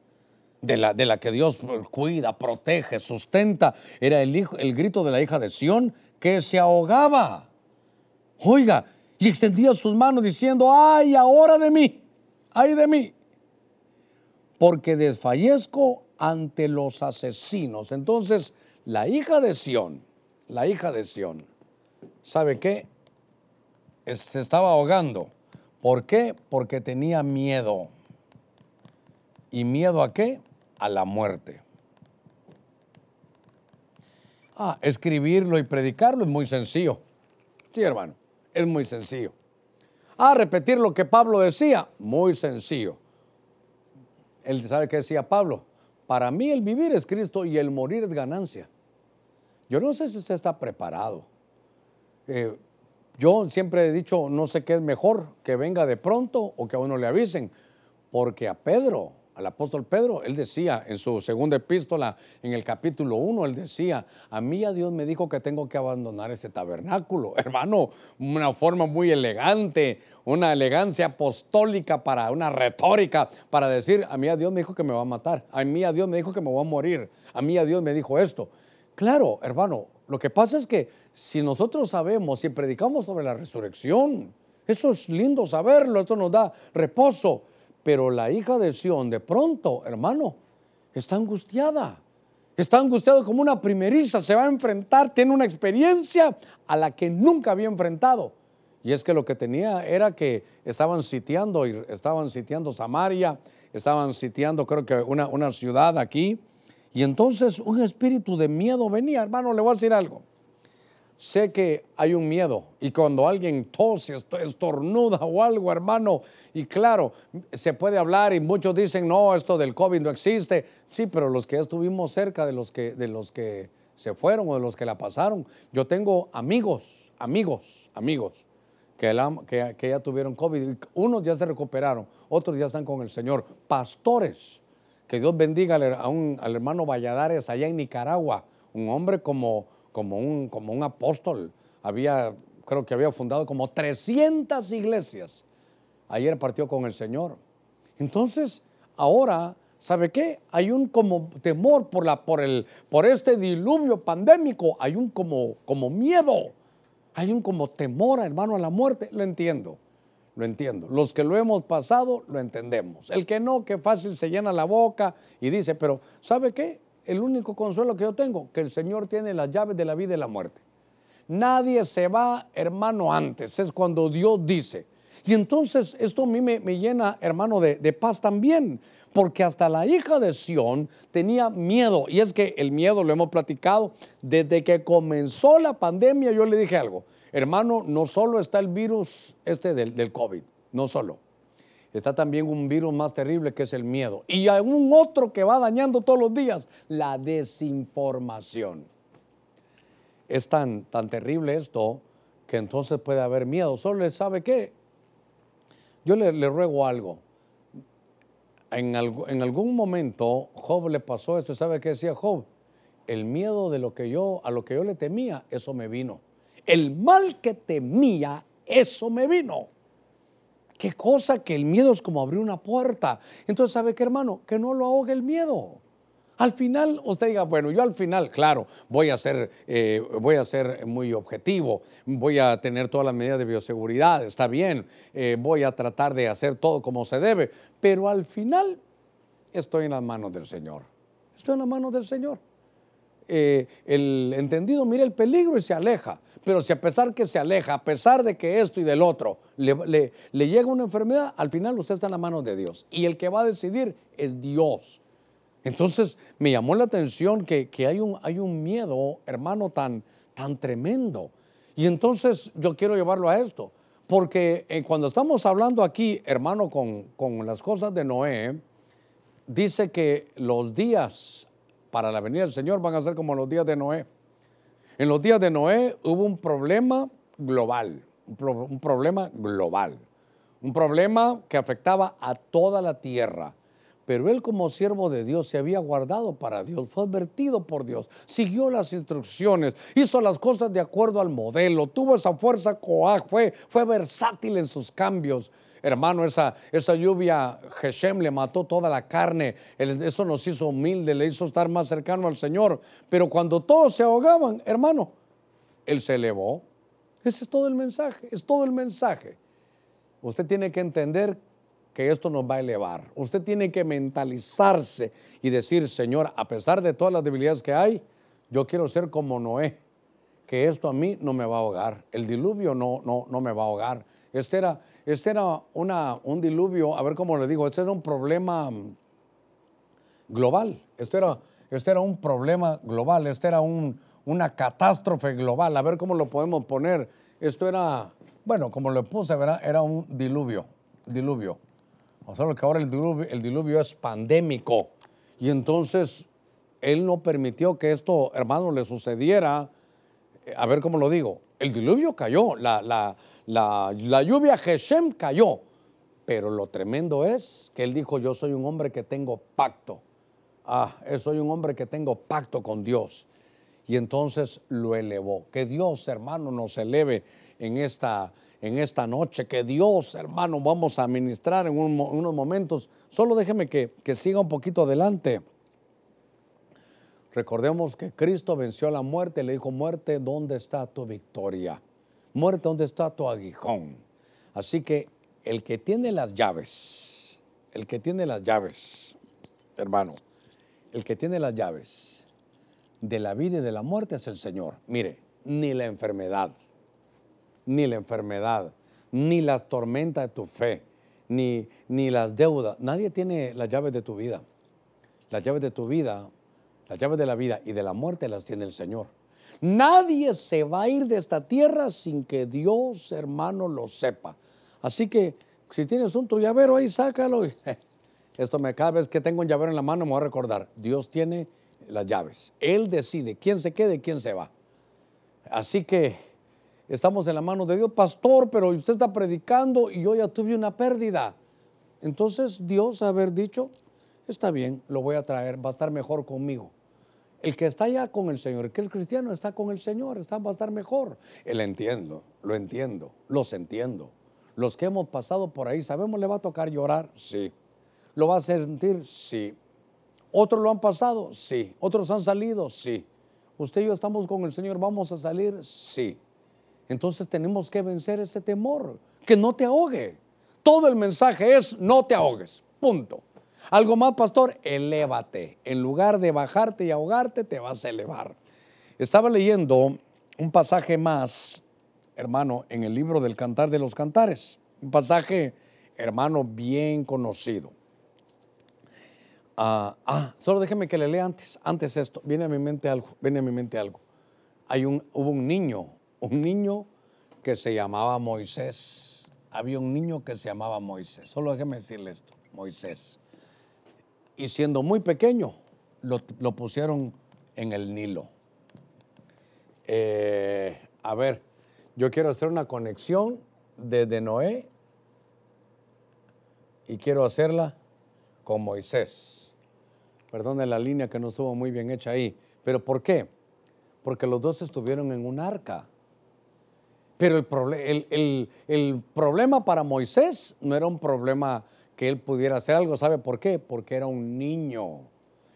de la, de la que Dios cuida, protege, sustenta. Era el, hijo, el grito de la hija de Sión que se ahogaba. Oiga, y extendía sus manos diciendo, ay, ahora de mí, ay de mí, porque desfallezco ante los asesinos. Entonces, la hija de Sión la hija de Sión, ¿sabe qué? Se estaba ahogando. ¿Por qué? Porque tenía miedo. ¿Y miedo a qué? A la muerte. Ah, escribirlo y predicarlo es muy sencillo. Sí, hermano, es muy sencillo. Ah, repetir lo que Pablo decía, muy sencillo. Él sabe qué decía Pablo. Para mí el vivir es Cristo y el morir es ganancia. Yo no sé si usted está preparado. Eh, yo siempre he dicho, no sé qué es mejor, que venga de pronto o que a uno le avisen, porque a Pedro, al apóstol Pedro, él decía en su segunda epístola, en el capítulo 1, él decía, a mí a Dios me dijo que tengo que abandonar este tabernáculo. Hermano, una forma muy elegante, una elegancia apostólica para una retórica, para decir, a mí a Dios me dijo que me va a matar, a mí a Dios me dijo que me voy a morir, a mí a Dios me dijo esto. Claro, hermano, lo que pasa es que si nosotros sabemos, si predicamos sobre la resurrección, eso es lindo saberlo, eso nos da reposo. Pero la hija de Sión, de pronto, hermano, está angustiada. Está angustiada como una primeriza, se va a enfrentar, tiene una experiencia a la que nunca había enfrentado. Y es que lo que tenía era que estaban sitiando, estaban sitiando Samaria, estaban sitiando creo que una, una ciudad aquí, y entonces un espíritu de miedo venía, hermano, le voy a decir algo. Sé que hay un miedo y cuando alguien tose, estornuda o algo, hermano, y claro, se puede hablar y muchos dicen, no, esto del COVID no existe. Sí, pero los que estuvimos cerca de los que, de los que se fueron o de los que la pasaron, yo tengo amigos, amigos, amigos que, que, que ya tuvieron COVID. Unos ya se recuperaron, otros ya están con el Señor, pastores que Dios bendiga al, hermano Valladares allá en Nicaragua, un hombre como, como, un, como un apóstol. Había, creo que había fundado como 300 iglesias. Ayer partió con el Señor. Entonces, ahora, ¿sabe qué? Hay un como temor por, la, por, el, por este diluvio pandémico, hay un como, como miedo, hay un como temor, hermano, a la muerte. Lo entiendo lo entiendo. Los que lo hemos pasado, lo entendemos. El que no, que fácil se llena la boca y dice, pero ¿sabe qué? El único consuelo que yo tengo, que el Señor tiene las llaves de la vida y la muerte. Nadie se va, hermano, antes. Es cuando Dios dice. Y entonces esto a mí me, llena, hermano, de, de paz también, porque hasta la hija de Sión tenía miedo. Y es que el miedo lo hemos platicado desde que comenzó la pandemia. Yo le dije algo, Hermano, no solo está el virus este del, COVID, no solo. Está también un virus más terrible que es el miedo. Y un otro que va dañando todos los días, la desinformación. Es tan, tan terrible esto que entonces puede haber miedo. Solo le sabe qué. Yo le, ruego algo. En, en, algún momento Job le pasó esto. ¿Sabe qué decía Job? El miedo de lo que yo, a lo que yo le temía, eso me vino el mal que temía, eso me vino. Qué cosa que el miedo es como abrir una puerta. Entonces, ¿sabe qué, hermano? Que no lo ahogue el miedo. Al final, usted diga, bueno, yo al final, claro, voy a ser, eh, voy a ser muy objetivo, voy a tener todas las medidas de bioseguridad, está bien, eh, voy a tratar de hacer todo como se debe, pero al final estoy en las manos del Señor. Estoy en la mano del Señor. Eh, el entendido mira el peligro y se aleja. Pero si a pesar que se aleja, a pesar de que esto y del otro le, le llega una enfermedad, al final usted está en la mano de Dios. Y el que va a decidir es Dios. Entonces me llamó la atención que, hay, un, hay un miedo, hermano, tan, tan tremendo. Y entonces yo quiero llevarlo a esto. Porque eh, cuando estamos hablando aquí, hermano, con, con las cosas de Noé, dice que los días para la venida del Señor van a ser como los días de Noé. En los días de Noé hubo un problema global, un, problema global, un problema que afectaba a toda la tierra. Pero él como siervo de Dios se había guardado para Dios, fue advertido por Dios, siguió las instrucciones, hizo las cosas de acuerdo al modelo, tuvo esa fuerza coaj, fue, fue versátil en sus cambios. Hermano, esa, esa lluvia, Geshem le mató toda la carne, eso nos hizo humilde, le hizo estar más cercano al Señor. Pero cuando todos se ahogaban, hermano, Él se elevó. Ese es todo el mensaje, es todo el mensaje. Usted tiene que entender que esto nos va a elevar. Usted tiene que mentalizarse y decir, Señor, a pesar de todas las debilidades que hay, yo quiero ser como Noé, que esto a mí no me va a ahogar, el diluvio no, no, no me va a ahogar. Este era, este era un diluvio, a ver cómo le digo, este era un problema global, esto era, este era un problema global, este era un, una catástrofe global, a ver cómo lo podemos poner. Esto era, bueno, como lo puse, ¿verdad? era un diluvio, diluvio. O sea, que ahora el diluvio, es pandémico. Y entonces él no permitió que esto, hermano, le sucediera. A ver cómo lo digo. El diluvio cayó, la, la, lluvia Geshem cayó, pero lo tremendo es que él dijo, yo soy un hombre que tengo pacto. Ah, soy un hombre que tengo pacto con Dios. Y entonces lo elevó. Que Dios, hermano, nos eleve en esta, en esta noche. Que Dios, hermano, vamos a ministrar en, unos momentos. Solo déjeme que, que siga un poquito adelante. Recordemos que Cristo venció la muerte, le dijo, muerte, ¿dónde está tu victoria? Muerte, ¿dónde está tu aguijón? Así que el que tiene las llaves, el que tiene las llaves, hermano, el que tiene las llaves de la vida y de la muerte es el Señor. Mire, ni la enfermedad, ni la enfermedad, ni la tormenta de tu fe, ni, ni las deudas, nadie tiene las llaves de tu vida. Las llaves de tu vida, las llaves de la vida y de la muerte las tiene el Señor. Nadie se va a ir de esta tierra sin que Dios, hermano, lo sepa. Así que si tienes un tu llavero ahí, sácalo. Esto me cada vez que tengo un llavero en la mano me voy a recordar. Dios tiene las llaves. Él decide quién se quede y quién se va. Así que estamos en la mano de Dios, pastor, pero usted está predicando y yo ya tuve una pérdida. Entonces Dios haber dicho, está bien, lo voy a traer, va a estar mejor conmigo. El que está ya con el Señor, el que es cristiano, está con el Señor, está, va a estar mejor. Él entiendo, lo entiendo, los entiendo. Los que hemos pasado por ahí, ¿sabemos le va a tocar llorar? Sí. ¿Lo va a sentir? Sí. ¿Otros lo han pasado? Sí. ¿Otros han salido? Sí. ¿Usted y yo estamos con el Señor? ¿Vamos a salir? Sí. Entonces tenemos que vencer ese temor, que no te ahogue. Todo el mensaje es no te ahogues, punto. Algo más, pastor, elévate. En lugar de bajarte y ahogarte, te vas a elevar. Estaba leyendo un pasaje más, hermano, en el libro del Cantar de los Cantares. Un pasaje, hermano, bien conocido. ah, ah solo déjeme que le lea antes, antes esto. Viene a mi mente algo, viene a mi mente algo. Hay un, hubo un niño, un niño que se llamaba Moisés. Había un niño que se llamaba Moisés. Solo déjeme decirle esto, Moisés y siendo muy pequeño, lo, pusieron en el Nilo. Eh, a ver, yo quiero hacer una conexión desde Noé y quiero hacerla con Moisés. Perdone la línea que no estuvo muy bien hecha ahí. ¿Pero por qué? Porque los dos estuvieron en un arca. Pero el, el, el problema para Moisés no era un problema que él pudiera hacer algo. ¿Sabe por qué? Porque era un niño.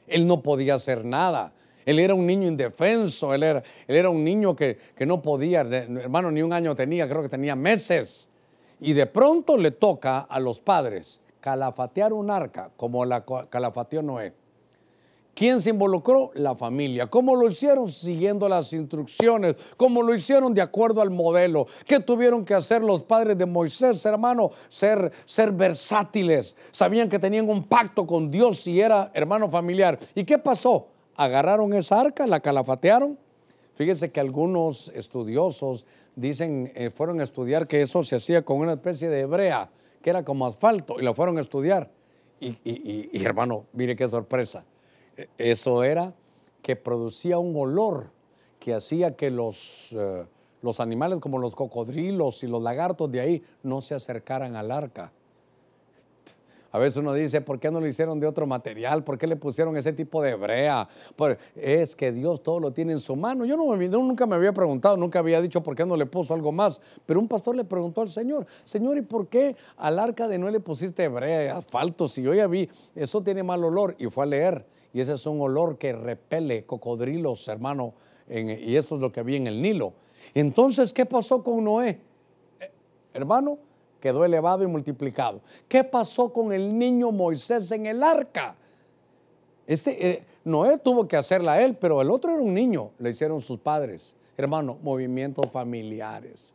Él no podía hacer nada. Él era un niño indefenso, él era, él era un niño que, no podía, hermano, ni un año tenía, creo que tenía meses. Y de pronto le toca a los padres calafatear un arca, como la calafateó Noé. ¿Quién se involucró? La familia. ¿Cómo lo hicieron? Siguiendo las instrucciones. ¿Cómo lo hicieron? De acuerdo al modelo. ¿Qué tuvieron que hacer los padres de Moisés, hermano? Ser, ser versátiles. Sabían que tenían un pacto con Dios y era hermano familiar. ¿Y qué pasó? Agarraron esa arca, la calafatearon. Fíjese que algunos estudiosos dicen, eh, fueron a estudiar que eso se hacía con una especie de hebrea, que era como asfalto, y lo fueron a estudiar. y hermano, mire qué sorpresa eso era que producía un olor que hacía que los, eh, los animales como los cocodrilos y los lagartos de ahí no se acercaran al arca. A veces uno dice, ¿por qué no lo hicieron de otro material? ¿Por qué le pusieron ese tipo de hebrea? es que Dios todo lo tiene en su mano. Yo, no, nunca me había preguntado, nunca había dicho por qué no le puso algo más. Pero un pastor le preguntó al Señor, Señor, ¿y por qué al arca de Noé le pusiste hebrea, asfalto? Si yo ya vi, eso tiene mal olor. Y fue a leer y ese es un olor que repele cocodrilos, hermano, y eso es lo que había en el Nilo. Entonces, ¿qué pasó con Noé? Eh, hermano, quedó elevado y multiplicado. ¿Qué pasó con el niño Moisés en el arca? Este, eh, Noé tuvo que hacerla él, pero el otro era un niño, le hicieron sus padres. Hermano, movimientos familiares.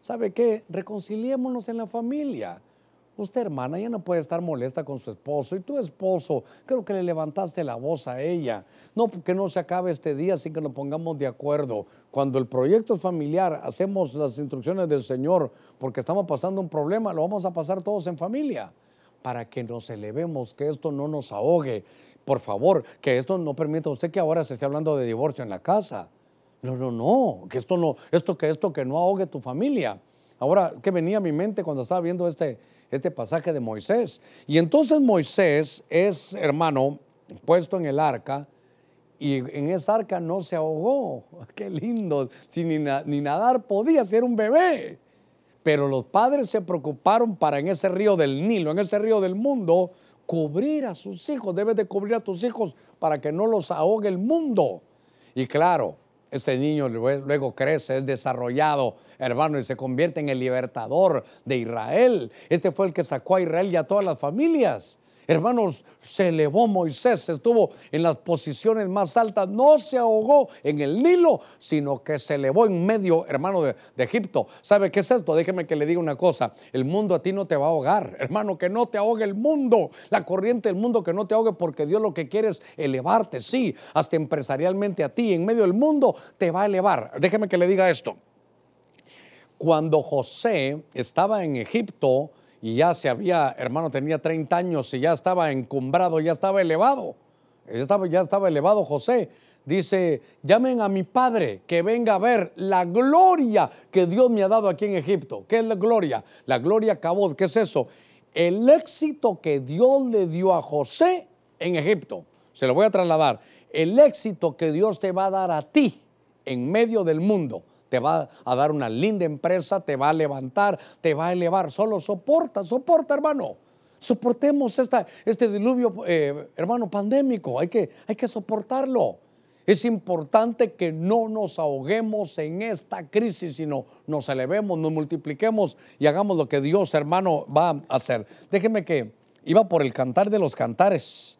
¿Sabe qué? Reconciliémonos en la familia. Usted, hermana, ya no puede estar molesta con su esposo y tu esposo, creo que le levantaste la voz a ella. No, porque no se acabe este día sin que nos pongamos de acuerdo. Cuando el proyecto familiar, hacemos las instrucciones del Señor porque estamos pasando un problema, lo vamos a pasar todos en familia para que nos elevemos, que esto no nos ahogue. Por favor, que esto no permita a usted que ahora se esté hablando de divorcio en la casa. No, no, no, que esto no, esto que esto que no ahogue tu familia. Ahora, ¿qué venía a mi mente cuando estaba viendo este, este pasaje de Moisés. Y entonces Moisés es, hermano, puesto en el arca y en esa arca no se ahogó. Qué lindo, si ni, ni nadar podía ser un bebé. Pero los padres se preocuparon para en ese río del Nilo, en ese río del mundo, cubrir a sus hijos. Debes de cubrir a tus hijos para que no los ahogue el mundo. Y claro, este niño luego crece, es desarrollado, hermano, y se convierte en el libertador de Israel. Este fue el que sacó a Israel y a todas las familias. Hermanos, se elevó Moisés, estuvo en las posiciones más altas, no se ahogó en el Nilo, sino que se elevó en medio, hermano, de, Egipto. ¿Sabe qué es esto? Déjeme que le diga una cosa, el mundo a ti no te va a ahogar, hermano, que no te ahogue el mundo, la corriente del mundo que no te ahogue, porque Dios lo que quiere es elevarte, sí, hasta empresarialmente a ti, en medio del mundo te va a elevar. Déjeme que le diga esto. Cuando José estaba en Egipto, y ya se había, hermano, tenía 30 años y ya estaba encumbrado, ya estaba elevado. Ya estaba, ya estaba elevado José. Dice, llamen a mi padre que venga a ver la gloria que Dios me ha dado aquí en Egipto. ¿Qué es la gloria? La gloria Cabot, ¿qué es eso? El éxito que Dios le dio a José en Egipto. Se lo voy a trasladar. El éxito que Dios te va a dar a ti en medio del mundo te va a dar una linda empresa, te va a levantar, te va a elevar. Solo soporta, soporta, hermano. Soportemos esta, este diluvio, eh, hermano, pandémico. Hay que, hay que soportarlo. Es importante que no nos ahoguemos en esta crisis, sino nos elevemos, nos multipliquemos y hagamos lo que Dios, hermano, va a hacer. Déjeme que iba por el cantar de los cantares.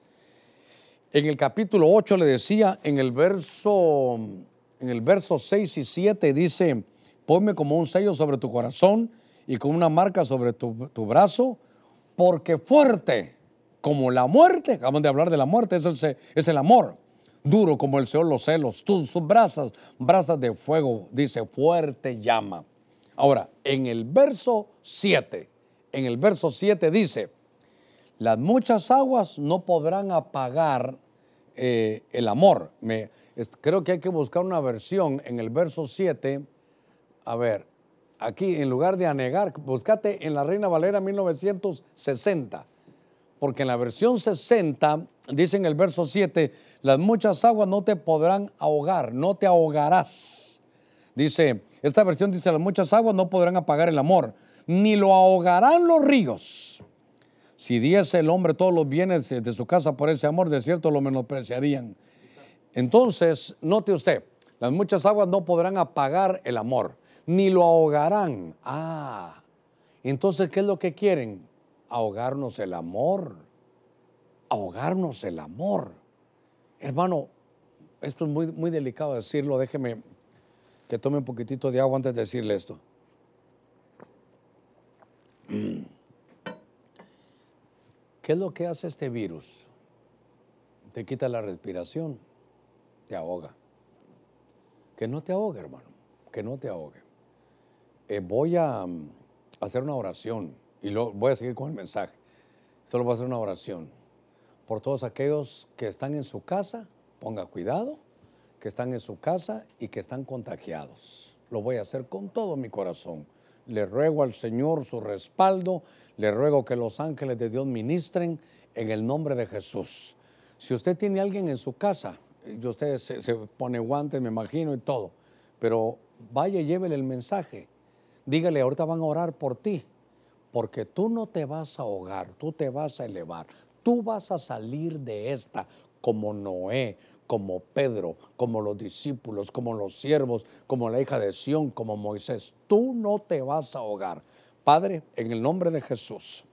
En el capítulo 8 le decía, en el verso en el verso 6 y 7 dice, ponme como un sello sobre tu corazón y con una marca sobre tu, brazo, porque fuerte como la muerte, acabamos de hablar de la muerte, es el, es el amor, duro como el Señor los celos, tus, tus brasas, brasas de fuego, dice, fuerte llama. Ahora, en el verso 7, en el verso 7 dice, las muchas aguas no podrán apagar eh, el amor. Me, creo que hay que buscar una versión en el verso 7. A ver, aquí en lugar de anegar, búscate en la Reina Valera 1960. Porque en la versión 60 dice en el verso 7, las muchas aguas no te podrán ahogar, no te ahogarás. Dice, esta versión dice, las muchas aguas no podrán apagar el amor, ni lo ahogarán los ríos. Si diese el hombre todos los bienes de su casa por ese amor, de cierto lo menospreciarían. Entonces, note usted, las muchas aguas no podrán apagar el amor, ni lo ahogarán. Ah, entonces, ¿qué es lo que quieren? Ahogarnos el amor, ahogarnos el amor. Hermano, esto es muy, muy delicado decirlo, déjeme que tome un poquitito de agua antes de decirle esto. ¿Qué es lo que hace este virus? Te quita la respiración, te ahoga. Que no te ahogue, hermano, que no te ahogue. Eh, voy a mm, hacer una oración y voy a seguir con el mensaje. Solo voy a hacer una oración por todos aquellos que están en su casa, ponga cuidado, que están en su casa y que están contagiados. Lo voy a hacer con todo mi corazón. Le ruego al Señor su respaldo, le ruego que los ángeles de Dios ministren en el nombre de Jesús. Si usted tiene alguien en su casa, usted se, se pone guantes, me imagino, y todo, pero vaya llévele el mensaje. Dígale, ahorita van a orar por ti, porque tú no te vas a ahogar, tú te vas a elevar, tú vas a salir de esta como Noé, como Pedro, como los discípulos, como los siervos, como la hija de Sión, como Moisés. Tú no te vas a ahogar. Padre, en el nombre de Jesús.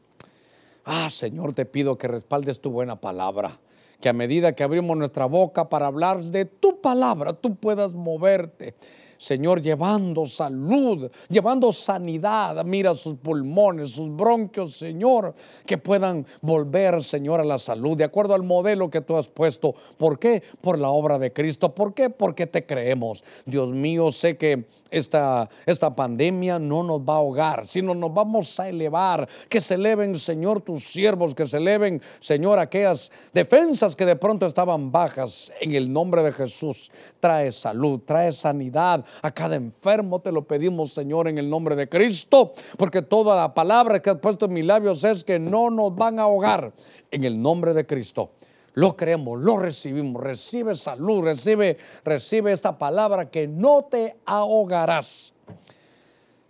Ah, Señor, te pido que respaldes tu buena palabra. Que a medida que abrimos nuestra boca para hablar de tu palabra, tú puedas moverte Señor, llevando salud, llevando sanidad. Mira sus pulmones, sus bronquios, Señor, que puedan volver, Señor, a la salud, de acuerdo al modelo que tú has puesto. ¿Por qué? Por la obra de Cristo. ¿Por qué? Porque te creemos. Dios mío, sé que esta, esta pandemia no nos va a ahogar, sino nos vamos a elevar. Que se eleven, Señor, tus siervos, que se eleven, Señor, aquellas defensas que de pronto estaban bajas. En el nombre de Jesús, trae salud, trae sanidad a cada enfermo. Te lo pedimos, Señor, en el nombre de Cristo, porque toda la palabra que has puesto en mis labios es que no nos van a ahogar en el nombre de Cristo. Lo creemos, lo recibimos. Recibe salud, recibe, recibe esta palabra que no te ahogarás.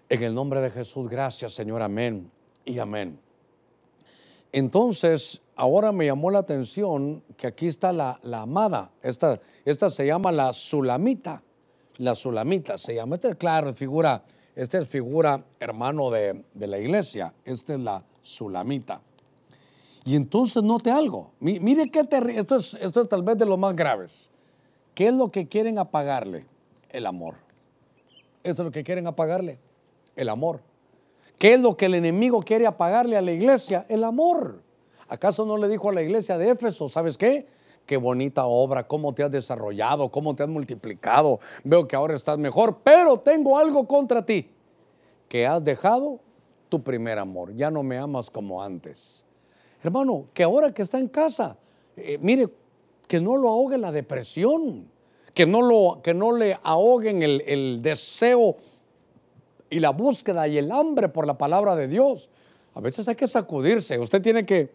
En el nombre de Jesús, gracias, Señor. Amén y amén. Entonces, ahora me llamó la atención que aquí está la, amada. Esta, esta se llama la Sulamita la Sulamita se llama. Este es claro, figura, esta es figura hermano de, la iglesia. Esta es la Sulamita. Y entonces note algo. Mire qué terrible. Esto es, esto es tal vez de los más graves. ¿Qué es lo que quieren apagarle? El amor. Esto es lo que quieren apagarle. El amor. ¿Qué es lo que el enemigo quiere apagarle a la iglesia? El amor. ¿Acaso no le dijo a la iglesia de Éfeso, ¿sabes qué? Qué bonita obra, cómo te has desarrollado, cómo te has multiplicado. Veo que ahora estás mejor, pero tengo algo contra ti, que has dejado tu primer amor, ya no me amas como antes. Hermano, que ahora que está en casa, eh, mire, que no lo ahogue la depresión, que no, lo, que no le ahoguen el, el deseo y la búsqueda y el hambre por la palabra de Dios. A veces hay que sacudirse, usted tiene que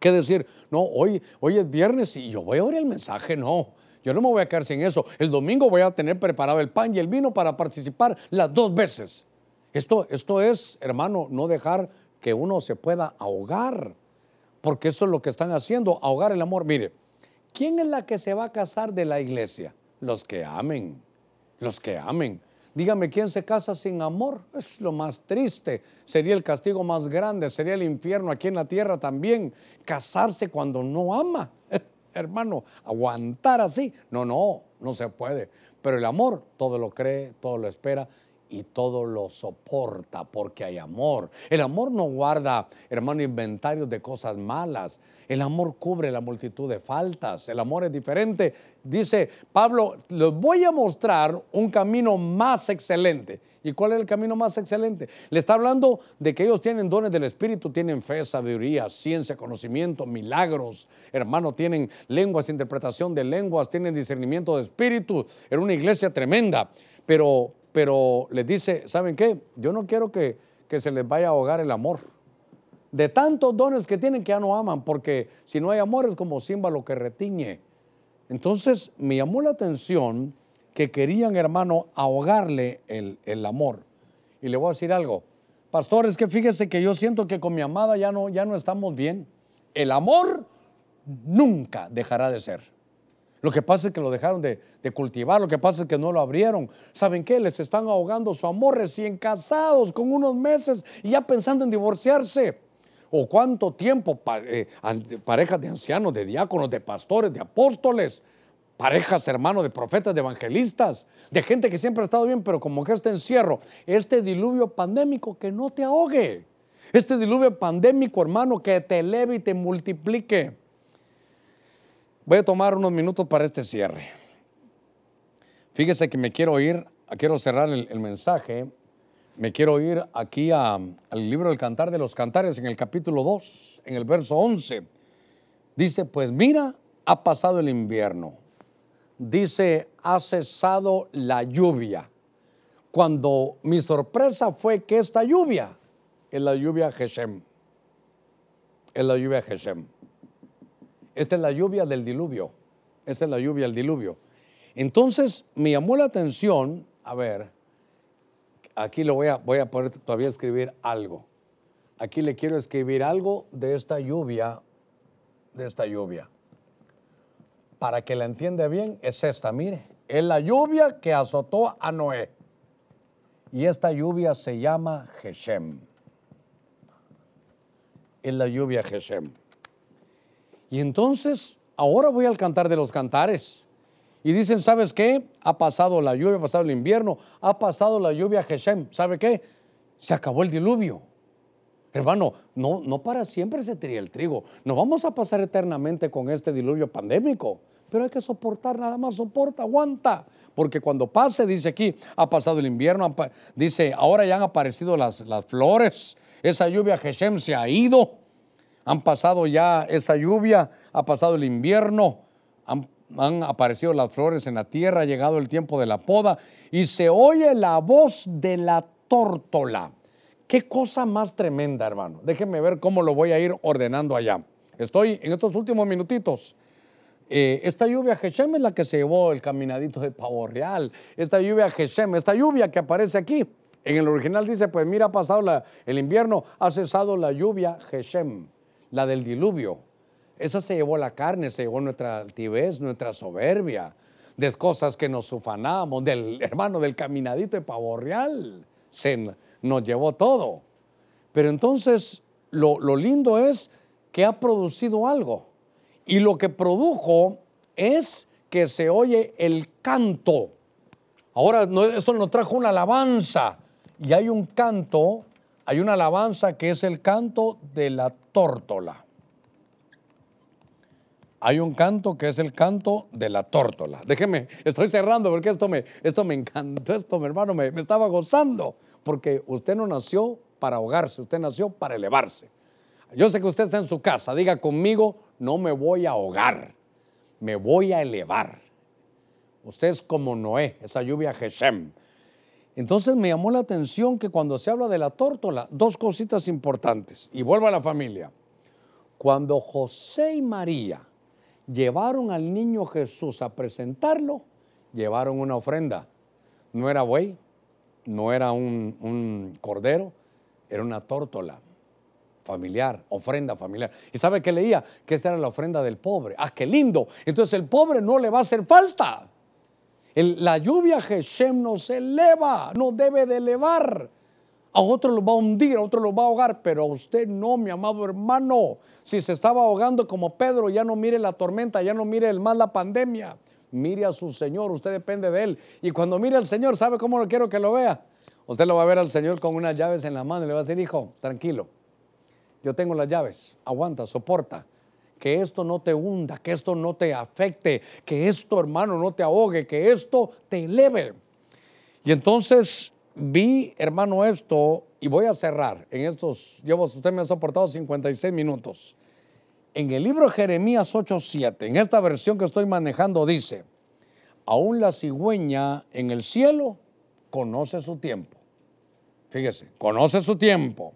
que decir, no, hoy, hoy es viernes y yo voy a oír el mensaje, no. Yo no me voy a quedar sin eso. El domingo voy a tener preparado el pan y el vino para participar las dos veces. Esto, esto es, hermano, no dejar que uno se pueda ahogar, porque eso es lo que están haciendo, ahogar el amor. Mire, ¿quién es la que se va a casar de la iglesia? Los que amen, los que amen. Dígame, ¿quién se casa sin amor? Es lo más triste. Sería el castigo más grande, sería el infierno aquí en la tierra también. Casarse cuando no ama. hermano, aguantar así. No, no, no se puede. Pero el amor todo lo cree, todo lo espera y todo lo soporta porque hay amor. El amor no guarda, hermano, inventarios de cosas malas. El amor cubre la multitud de faltas. El amor es diferente. Dice Pablo, les voy a mostrar un camino más excelente. ¿Y cuál es el camino más excelente? Le está hablando de que ellos tienen dones del Espíritu, tienen fe, sabiduría, ciencia, conocimiento, milagros. Hermano, tienen lenguas, interpretación de lenguas, tienen discernimiento de espíritu. Era una iglesia tremenda. Pero, pero les dice, ¿saben qué? Yo no quiero que, que se les vaya a ahogar el amor de tantos dones que tienen que ya no aman, porque si no hay amor es como lo que retiñe. Entonces me llamó la atención que querían, hermano, ahogarle el, el, amor. Y le voy a decir algo, pastor, es que fíjese que yo siento que con mi amada ya no, ya no estamos bien. El amor nunca dejará de ser. Lo que pasa es que lo dejaron de, de, cultivar, lo que pasa es que no lo abrieron. ¿Saben qué? Les están ahogando su amor recién casados con unos meses y ya pensando en divorciarse. ¿O cuánto tiempo eh, parejas de ancianos, de diáconos, de pastores, de apóstoles, parejas, hermanos, de profetas, de evangelistas, de gente que siempre ha estado bien, pero como que este encierro, este diluvio pandémico que no te ahogue. Este diluvio pandémico, hermano, que te eleve y te multiplique. Voy a tomar unos minutos para este cierre. Fíjese que me quiero ir, quiero cerrar el, mensaje, me quiero ir aquí al libro del Cantar de los Cantares en el capítulo 2, en el verso 11. Dice, pues mira, ha pasado el invierno. Dice, ha cesado la lluvia. Cuando mi sorpresa fue que esta lluvia es la lluvia Geshem. Es la lluvia Geshem. Esta es la lluvia del diluvio. Esta es la lluvia del diluvio. Entonces me llamó la atención, a ver, aquí lo voy a, voy a poder escribir algo. Aquí le quiero escribir algo de esta lluvia, de esta lluvia. Para que la entienda bien, es esta, mire. Es la lluvia que azotó a Noé. Y esta lluvia se llama Geshem. Es la lluvia Geshem. Y entonces, ahora voy al cantar de los cantares. Y dicen, ¿sabes qué? Ha pasado la lluvia, ha pasado el invierno, ha pasado la lluvia Geshem. ¿Sabe qué? Se acabó el diluvio. Hermano, no, no para siempre se tría el trigo. No vamos a pasar eternamente con este diluvio pandémico. Pero hay que soportar, nada más soporta, aguanta. Porque cuando pase, dice aquí, ha pasado el invierno, dice, ahora ya han aparecido las, las flores, esa lluvia Geshem se ha ido, han pasado ya esa lluvia, ha pasado el invierno, han, aparecido las flores en la tierra, ha llegado el tiempo de la poda y se oye la voz de la tórtola. Qué cosa más tremenda, hermano. Déjenme ver cómo lo voy a ir ordenando allá. Estoy en estos últimos minutitos. Eh, esta lluvia Geshem es la que se llevó el caminadito de Pavo Real. Esta lluvia Geshem, esta lluvia que aparece aquí. En el original dice, pues mira, ha pasado el invierno, ha cesado la lluvia Geshem la del diluvio. Esa se llevó la carne, se llevó nuestra altivez, nuestra soberbia, de cosas que nos ufanábamos, del hermano del caminadito de pavo real. Se nos llevó todo. Pero entonces lo, lindo es que ha producido algo. Y lo que produjo es que se oye el canto. Ahora, esto nos trajo una alabanza. Y hay un canto hay una alabanza que es el canto de la tórtola. Hay un canto que es el canto de la tórtola. Déjeme, estoy cerrando porque esto me, esto me encantó, esto mi hermano me, me estaba gozando, porque usted no nació para ahogarse, usted nació para elevarse. Yo sé que usted está en su casa, diga conmigo, no me voy a ahogar, me voy a elevar. Usted es como Noé, esa lluvia Geshem. Entonces me llamó la atención que cuando se habla de la tórtola, dos cositas importantes, y vuelvo a la familia. Cuando José y María llevaron al niño Jesús a presentarlo, llevaron una ofrenda. No era buey, no era un, cordero, era una tórtola familiar, ofrenda familiar. ¿Y sabe qué leía? Que esta era la ofrenda del pobre. ¡Ah, qué lindo! Entonces el pobre no le va a hacer falta la lluvia Geshem nos eleva, no debe de elevar. A otro lo va a hundir, a otro lo va a ahogar, pero a usted no, mi amado hermano. Si se estaba ahogando como Pedro, ya no mire la tormenta, ya no mire el mal la pandemia. Mire a su Señor, usted depende de Él. Y cuando mire al Señor, ¿sabe cómo lo quiero que lo vea? Usted lo va a ver al Señor con unas llaves en la mano y le va a decir, hijo, tranquilo, yo tengo las llaves, aguanta, soporta que esto no te hunda, que esto no te afecte, que esto, hermano, no te ahogue, que esto te eleve. Y entonces vi, hermano, esto, y voy a cerrar en estos, llevo, usted me ha soportado 56 minutos. En el libro Jeremías 8:7, en esta versión que estoy manejando, dice: Aún la cigüeña en el cielo conoce su tiempo. Fíjese, conoce su tiempo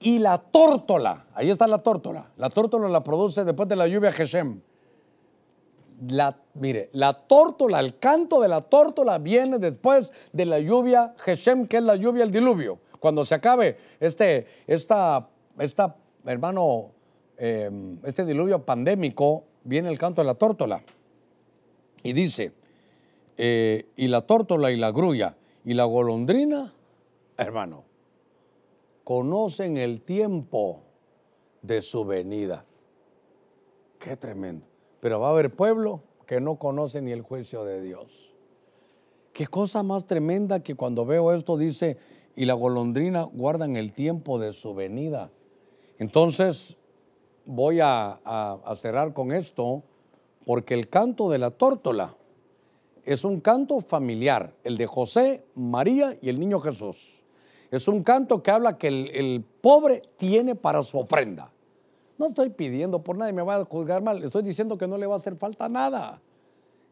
y la tórtola. Ahí está la tórtola. La tórtola la produce después de la lluvia Geshem. La, mire, la tórtola, el canto de la tórtola viene después de la lluvia Geshem, que es la lluvia del diluvio. Cuando se acabe este, esta, esta hermano, em, este diluvio pandémico, viene el canto de la tórtola. Y dice, eh, y la tórtola y la grulla y la golondrina, hermano, conocen el tiempo de su venida. Qué tremendo. Pero va a haber pueblo que no conoce ni el juicio de Dios. Qué cosa más tremenda que cuando veo esto dice, y la golondrina guardan el tiempo de su venida. Entonces, voy a, a cerrar con esto, porque el canto de la tórtola es un canto familiar, el de José, María y el niño Jesús. Es un canto que habla que el, pobre tiene para su ofrenda. No estoy pidiendo por nadie, me va a juzgar mal. Estoy diciendo que no le va a hacer falta nada.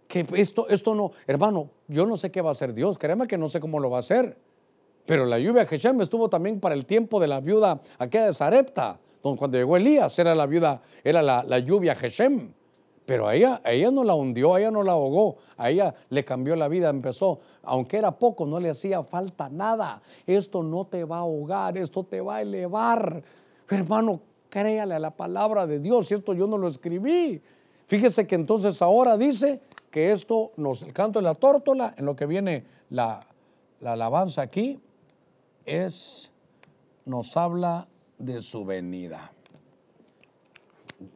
Que esto, esto no, hermano, yo no sé qué va a hacer Dios. Créeme que no sé cómo lo va a hacer. Pero la lluvia de Hashem estuvo también para el tiempo de la viuda aquella de Sarepta, donde cuando llegó Elías era la viuda, era la, la lluvia Hashem. Pero a ella, ella no la hundió, a ella no la ahogó, a ella le cambió la vida, empezó, aunque era poco, no le hacía falta nada. Esto no te va a ahogar, esto te va a elevar. Hermano, créale a la palabra de Dios, y esto yo no lo escribí. Fíjese que entonces ahora dice que esto nos, el canto de la tórtola, en lo que viene la, la alabanza aquí, es, nos habla de su venida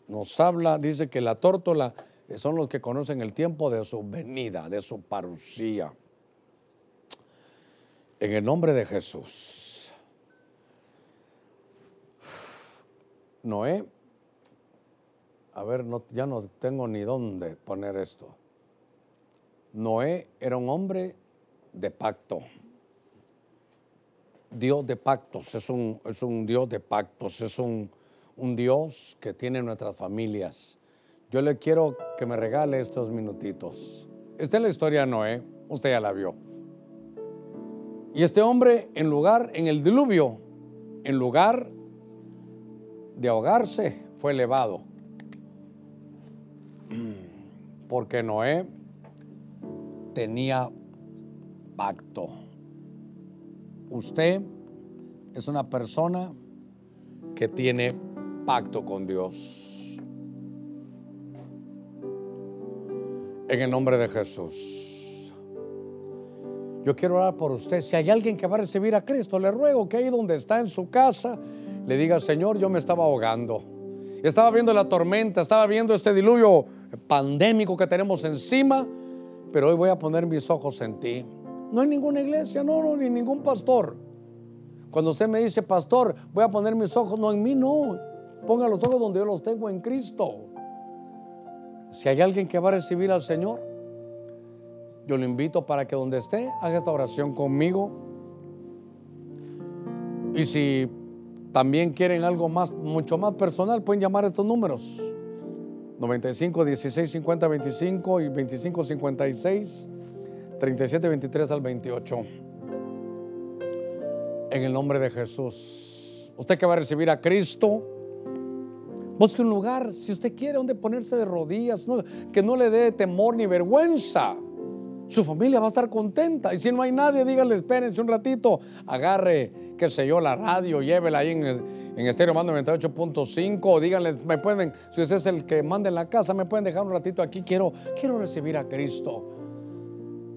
nos habla, dice que la tórtola son los que conocen el tiempo de su venida, de su parucía. En el nombre de Jesús. Noé, a ver, ya no tengo ni dónde poner esto. Noé era un hombre de pacto. Dios de pactos, es un, es un Dios de pactos, es un, un Dios que tiene nuestras familias. Yo le quiero que me regale estos minutitos. Esta es la historia de Noé, usted ya la vio. Y este hombre, en lugar, en el diluvio, en lugar de ahogarse, fue elevado. Porque Noé tenía pacto. Usted es una persona que tiene pacto con Dios. En el nombre de Jesús. Yo quiero orar por usted. Si hay alguien que va a recibir a Cristo, le ruego que ahí donde está en su casa, le diga, Señor, yo me estaba ahogando. Estaba viendo la tormenta, estaba viendo este diluvio pandémico que tenemos encima, pero hoy voy a poner mis ojos en ti. No hay ninguna iglesia, no, no, ni ningún pastor. Cuando usted me dice, pastor, voy a poner mis ojos, no en mí, no. Ponga los ojos donde yo los tengo en Cristo. Si hay alguien que va a recibir al Señor, yo lo invito para que donde esté haga esta oración conmigo. Y si también quieren algo más, mucho más personal, pueden llamar a estos números. 95 16 50 25 y 25 56 37 23 al 28. En el nombre de Jesús. Usted que va a recibir a Cristo, Busque un lugar, si usted quiere, donde ponerse de rodillas, que no le dé temor ni vergüenza. Su familia va a estar contenta. Y si no hay nadie, díganle, espérense un ratito, agarre, qué sé yo, la radio, llévela ahí en, en Estéreo Mando 98.5. Díganle, me pueden, si usted es el que manda en la casa, me pueden dejar un ratito aquí. Quiero, quiero recibir a Cristo.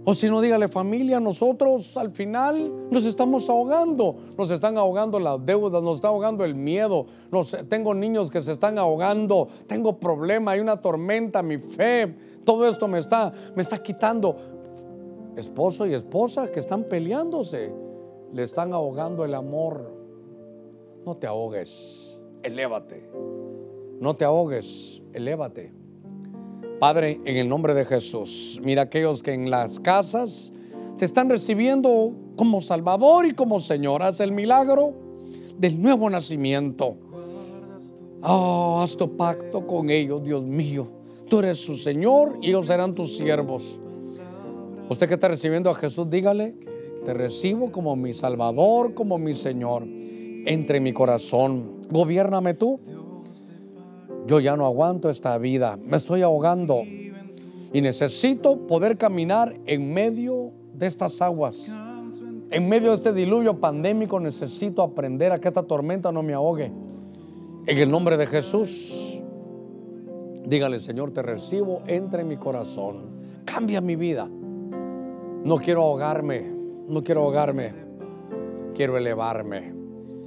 O si no, dígale familia, nosotros al final nos estamos ahogando, nos están ahogando las deudas, nos está ahogando el miedo, tengo niños que se están ahogando, tengo problema, hay una tormenta, mi fe, todo esto me está, me está quitando. Esposo y esposa que están peleándose, le están ahogando el amor. No te ahogues, elévate. No te ahogues, elévate. Padre, en el nombre de Jesús, mira aquellos que en las casas te están recibiendo como Salvador y como Señor. Haz el milagro del nuevo nacimiento. Oh, haz tu pacto con ellos, Dios mío. Tú eres su Señor y ellos serán tus siervos. Usted que está recibiendo a Jesús, dígale, te recibo como mi Salvador, como mi Señor. Entre mi corazón, gobiername tú yo ya no aguanto esta vida, me estoy ahogando y necesito poder caminar en medio de estas aguas. En medio de este diluvio pandémico necesito aprender a que esta tormenta no me ahogue. En el nombre de Jesús, dígale, Señor, te recibo, entra en mi corazón, cambia mi vida. No quiero ahogarme, no quiero ahogarme, quiero elevarme.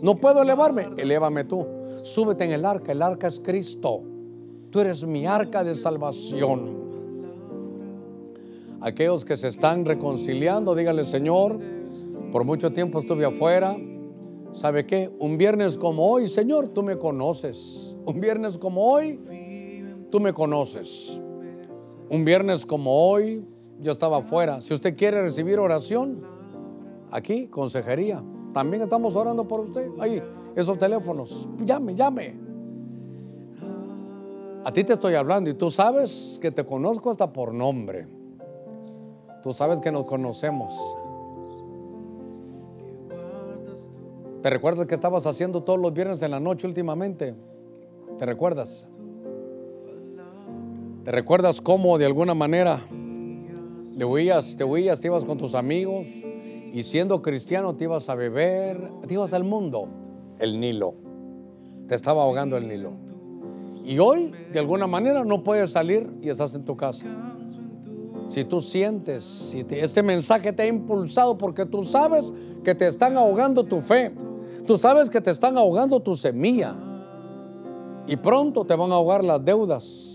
No puedo elevarme, elévame tú. Súbete en el arca, el arca es Cristo. Tú eres mi arca de salvación. Aquellos que se están reconciliando, dígale, Señor, por mucho tiempo estuve afuera. ¿Sabe qué? Un viernes como hoy, Señor, tú me conoces. Un viernes como hoy, tú me conoces. Un viernes como hoy, yo estaba afuera. Si usted quiere recibir oración, aquí, consejería. También estamos orando por usted. Ahí, esos teléfonos. Llame, llame. A ti te estoy hablando y tú sabes que te conozco hasta por nombre. Tú sabes que nos conocemos. ¿Te recuerdas que estabas haciendo todos los viernes en la noche últimamente? ¿Te recuerdas? ¿Te recuerdas cómo de alguna manera le huías, te huías, te ibas con tus amigos y siendo cristiano te ibas a beber, te ibas al mundo, el Nilo. Te estaba ahogando el Nilo. Y hoy, de alguna manera, no puedes salir y estás en tu casa. Si tú sientes, si este mensaje te ha impulsado porque tú sabes que te están ahogando tu fe, tú sabes que te están ahogando tu semilla y pronto te van a ahogar las deudas.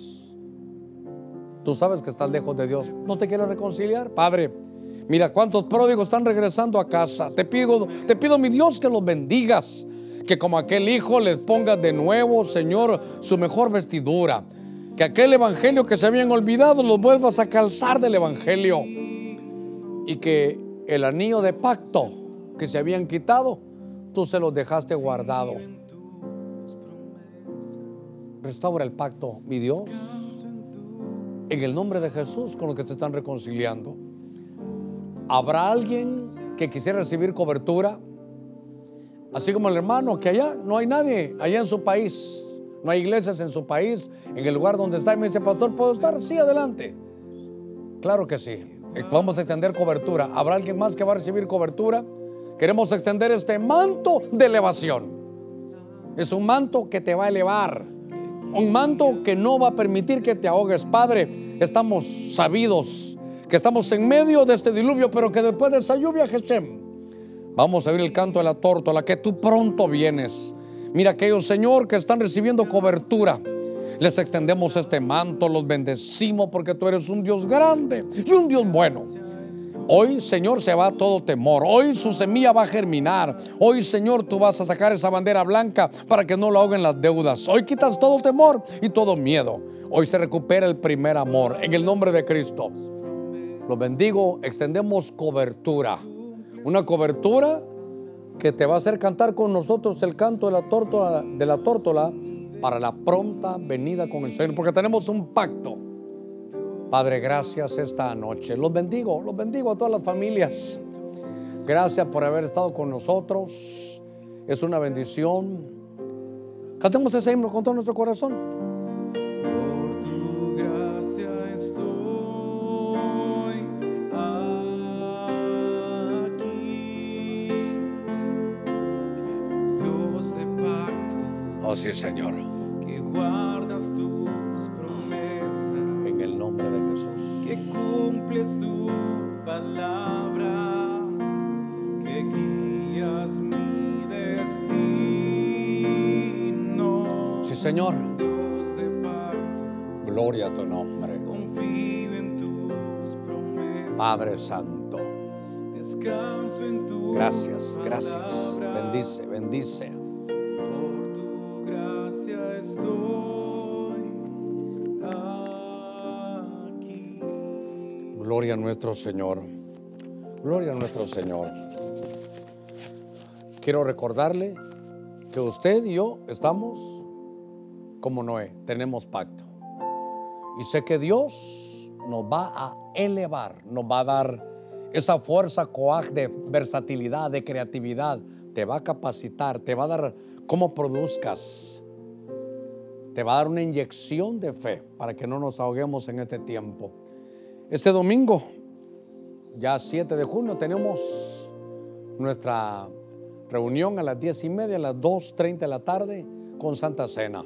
Tú sabes que estás lejos de Dios. ¿No te quieres reconciliar? Padre, mira cuántos pródigos están regresando a casa. Te pido, te pido mi Dios que los bendigas. Que como aquel hijo les ponga de nuevo, Señor, su mejor vestidura que aquel evangelio que se habían olvidado los vuelvas a calzar del evangelio y que el anillo de pacto que se habían quitado, tú se los dejaste guardado. Restaura el pacto, mi Dios, en el nombre de Jesús con los que te están reconciliando. ¿Habrá alguien que quisiera recibir cobertura? Así como el hermano, que allá no hay nadie, allá en su país, no hay iglesias en su país, en el lugar donde está. Y me dice, pastor, ¿puedo estar? Sí, adelante. Claro que sí. Vamos a extender cobertura. ¿Habrá alguien más que va a recibir cobertura? Queremos extender este manto de elevación. Es un manto que te va a elevar. Un manto que no va a permitir que te ahogues. Padre, estamos sabidos que estamos en medio de este diluvio, pero que después de esa lluvia, Geshem, vamos a oír el canto de la tórtola, que tú pronto vienes. Mira aquellos, Señor, que están recibiendo cobertura. Les extendemos este manto, los bendecimos porque tú eres un Dios grande y un Dios bueno. Hoy, Señor, se va todo temor. Hoy su semilla va a germinar. Hoy, Señor, tú vas a sacar esa bandera blanca para que no lo ahoguen las deudas. Hoy quitas todo temor y todo miedo. Hoy se recupera el primer amor en el nombre de Cristo. Los bendigo, extendemos cobertura. Una cobertura que te va a hacer cantar con nosotros el canto de la tórtola, de la tórtola para la pronta venida con el Señor, porque tenemos un pacto. Padre, gracias esta noche. Los bendigo, los bendigo a todas las familias. Gracias por haber estado con nosotros. Es una bendición. Cantemos ese himno con todo nuestro corazón. Por tu gracia estoy aquí. Dios de pacto, Oh sí, Señor. que guardas tus cumples tu palabra, que guías mi destino. Sí, Señor. Dios de pacto, Gloria a tu nombre. confío en tus promesas. Padre Santo. Descanso en tu Gracias, gracias. palabra. Bendice, bendice. Gloria a nuestro Señor. Gloria a nuestro Señor. Quiero recordarle que usted y yo estamos como Noé, tenemos pacto. Y sé que Dios nos va a elevar, nos va a dar esa fuerza coaj de versatilidad, de creatividad. Te va a capacitar, te va a dar cómo produzcas. Te va a dar una inyección de fe para que no nos ahoguemos en este tiempo. Este domingo, ya 7 de junio, tenemos nuestra reunión a las 10 y media, a las 2.30 de la tarde, con Santa Cena.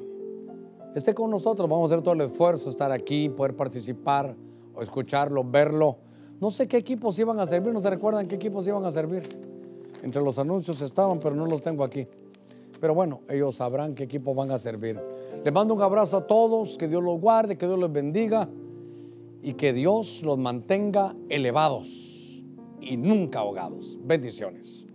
Esté con nosotros, vamos a hacer todo el esfuerzo, estar aquí, poder participar, o escucharlo, verlo. No sé qué equipos iban a servir, no se recuerdan qué equipos iban a servir. Entre los anuncios estaban, pero no los tengo aquí. Pero bueno, ellos sabrán qué equipos van a servir. Les mando un abrazo a todos, que Dios los guarde, que Dios los bendiga y que Dios los mantenga elevados y nunca ahogados. Bendiciones.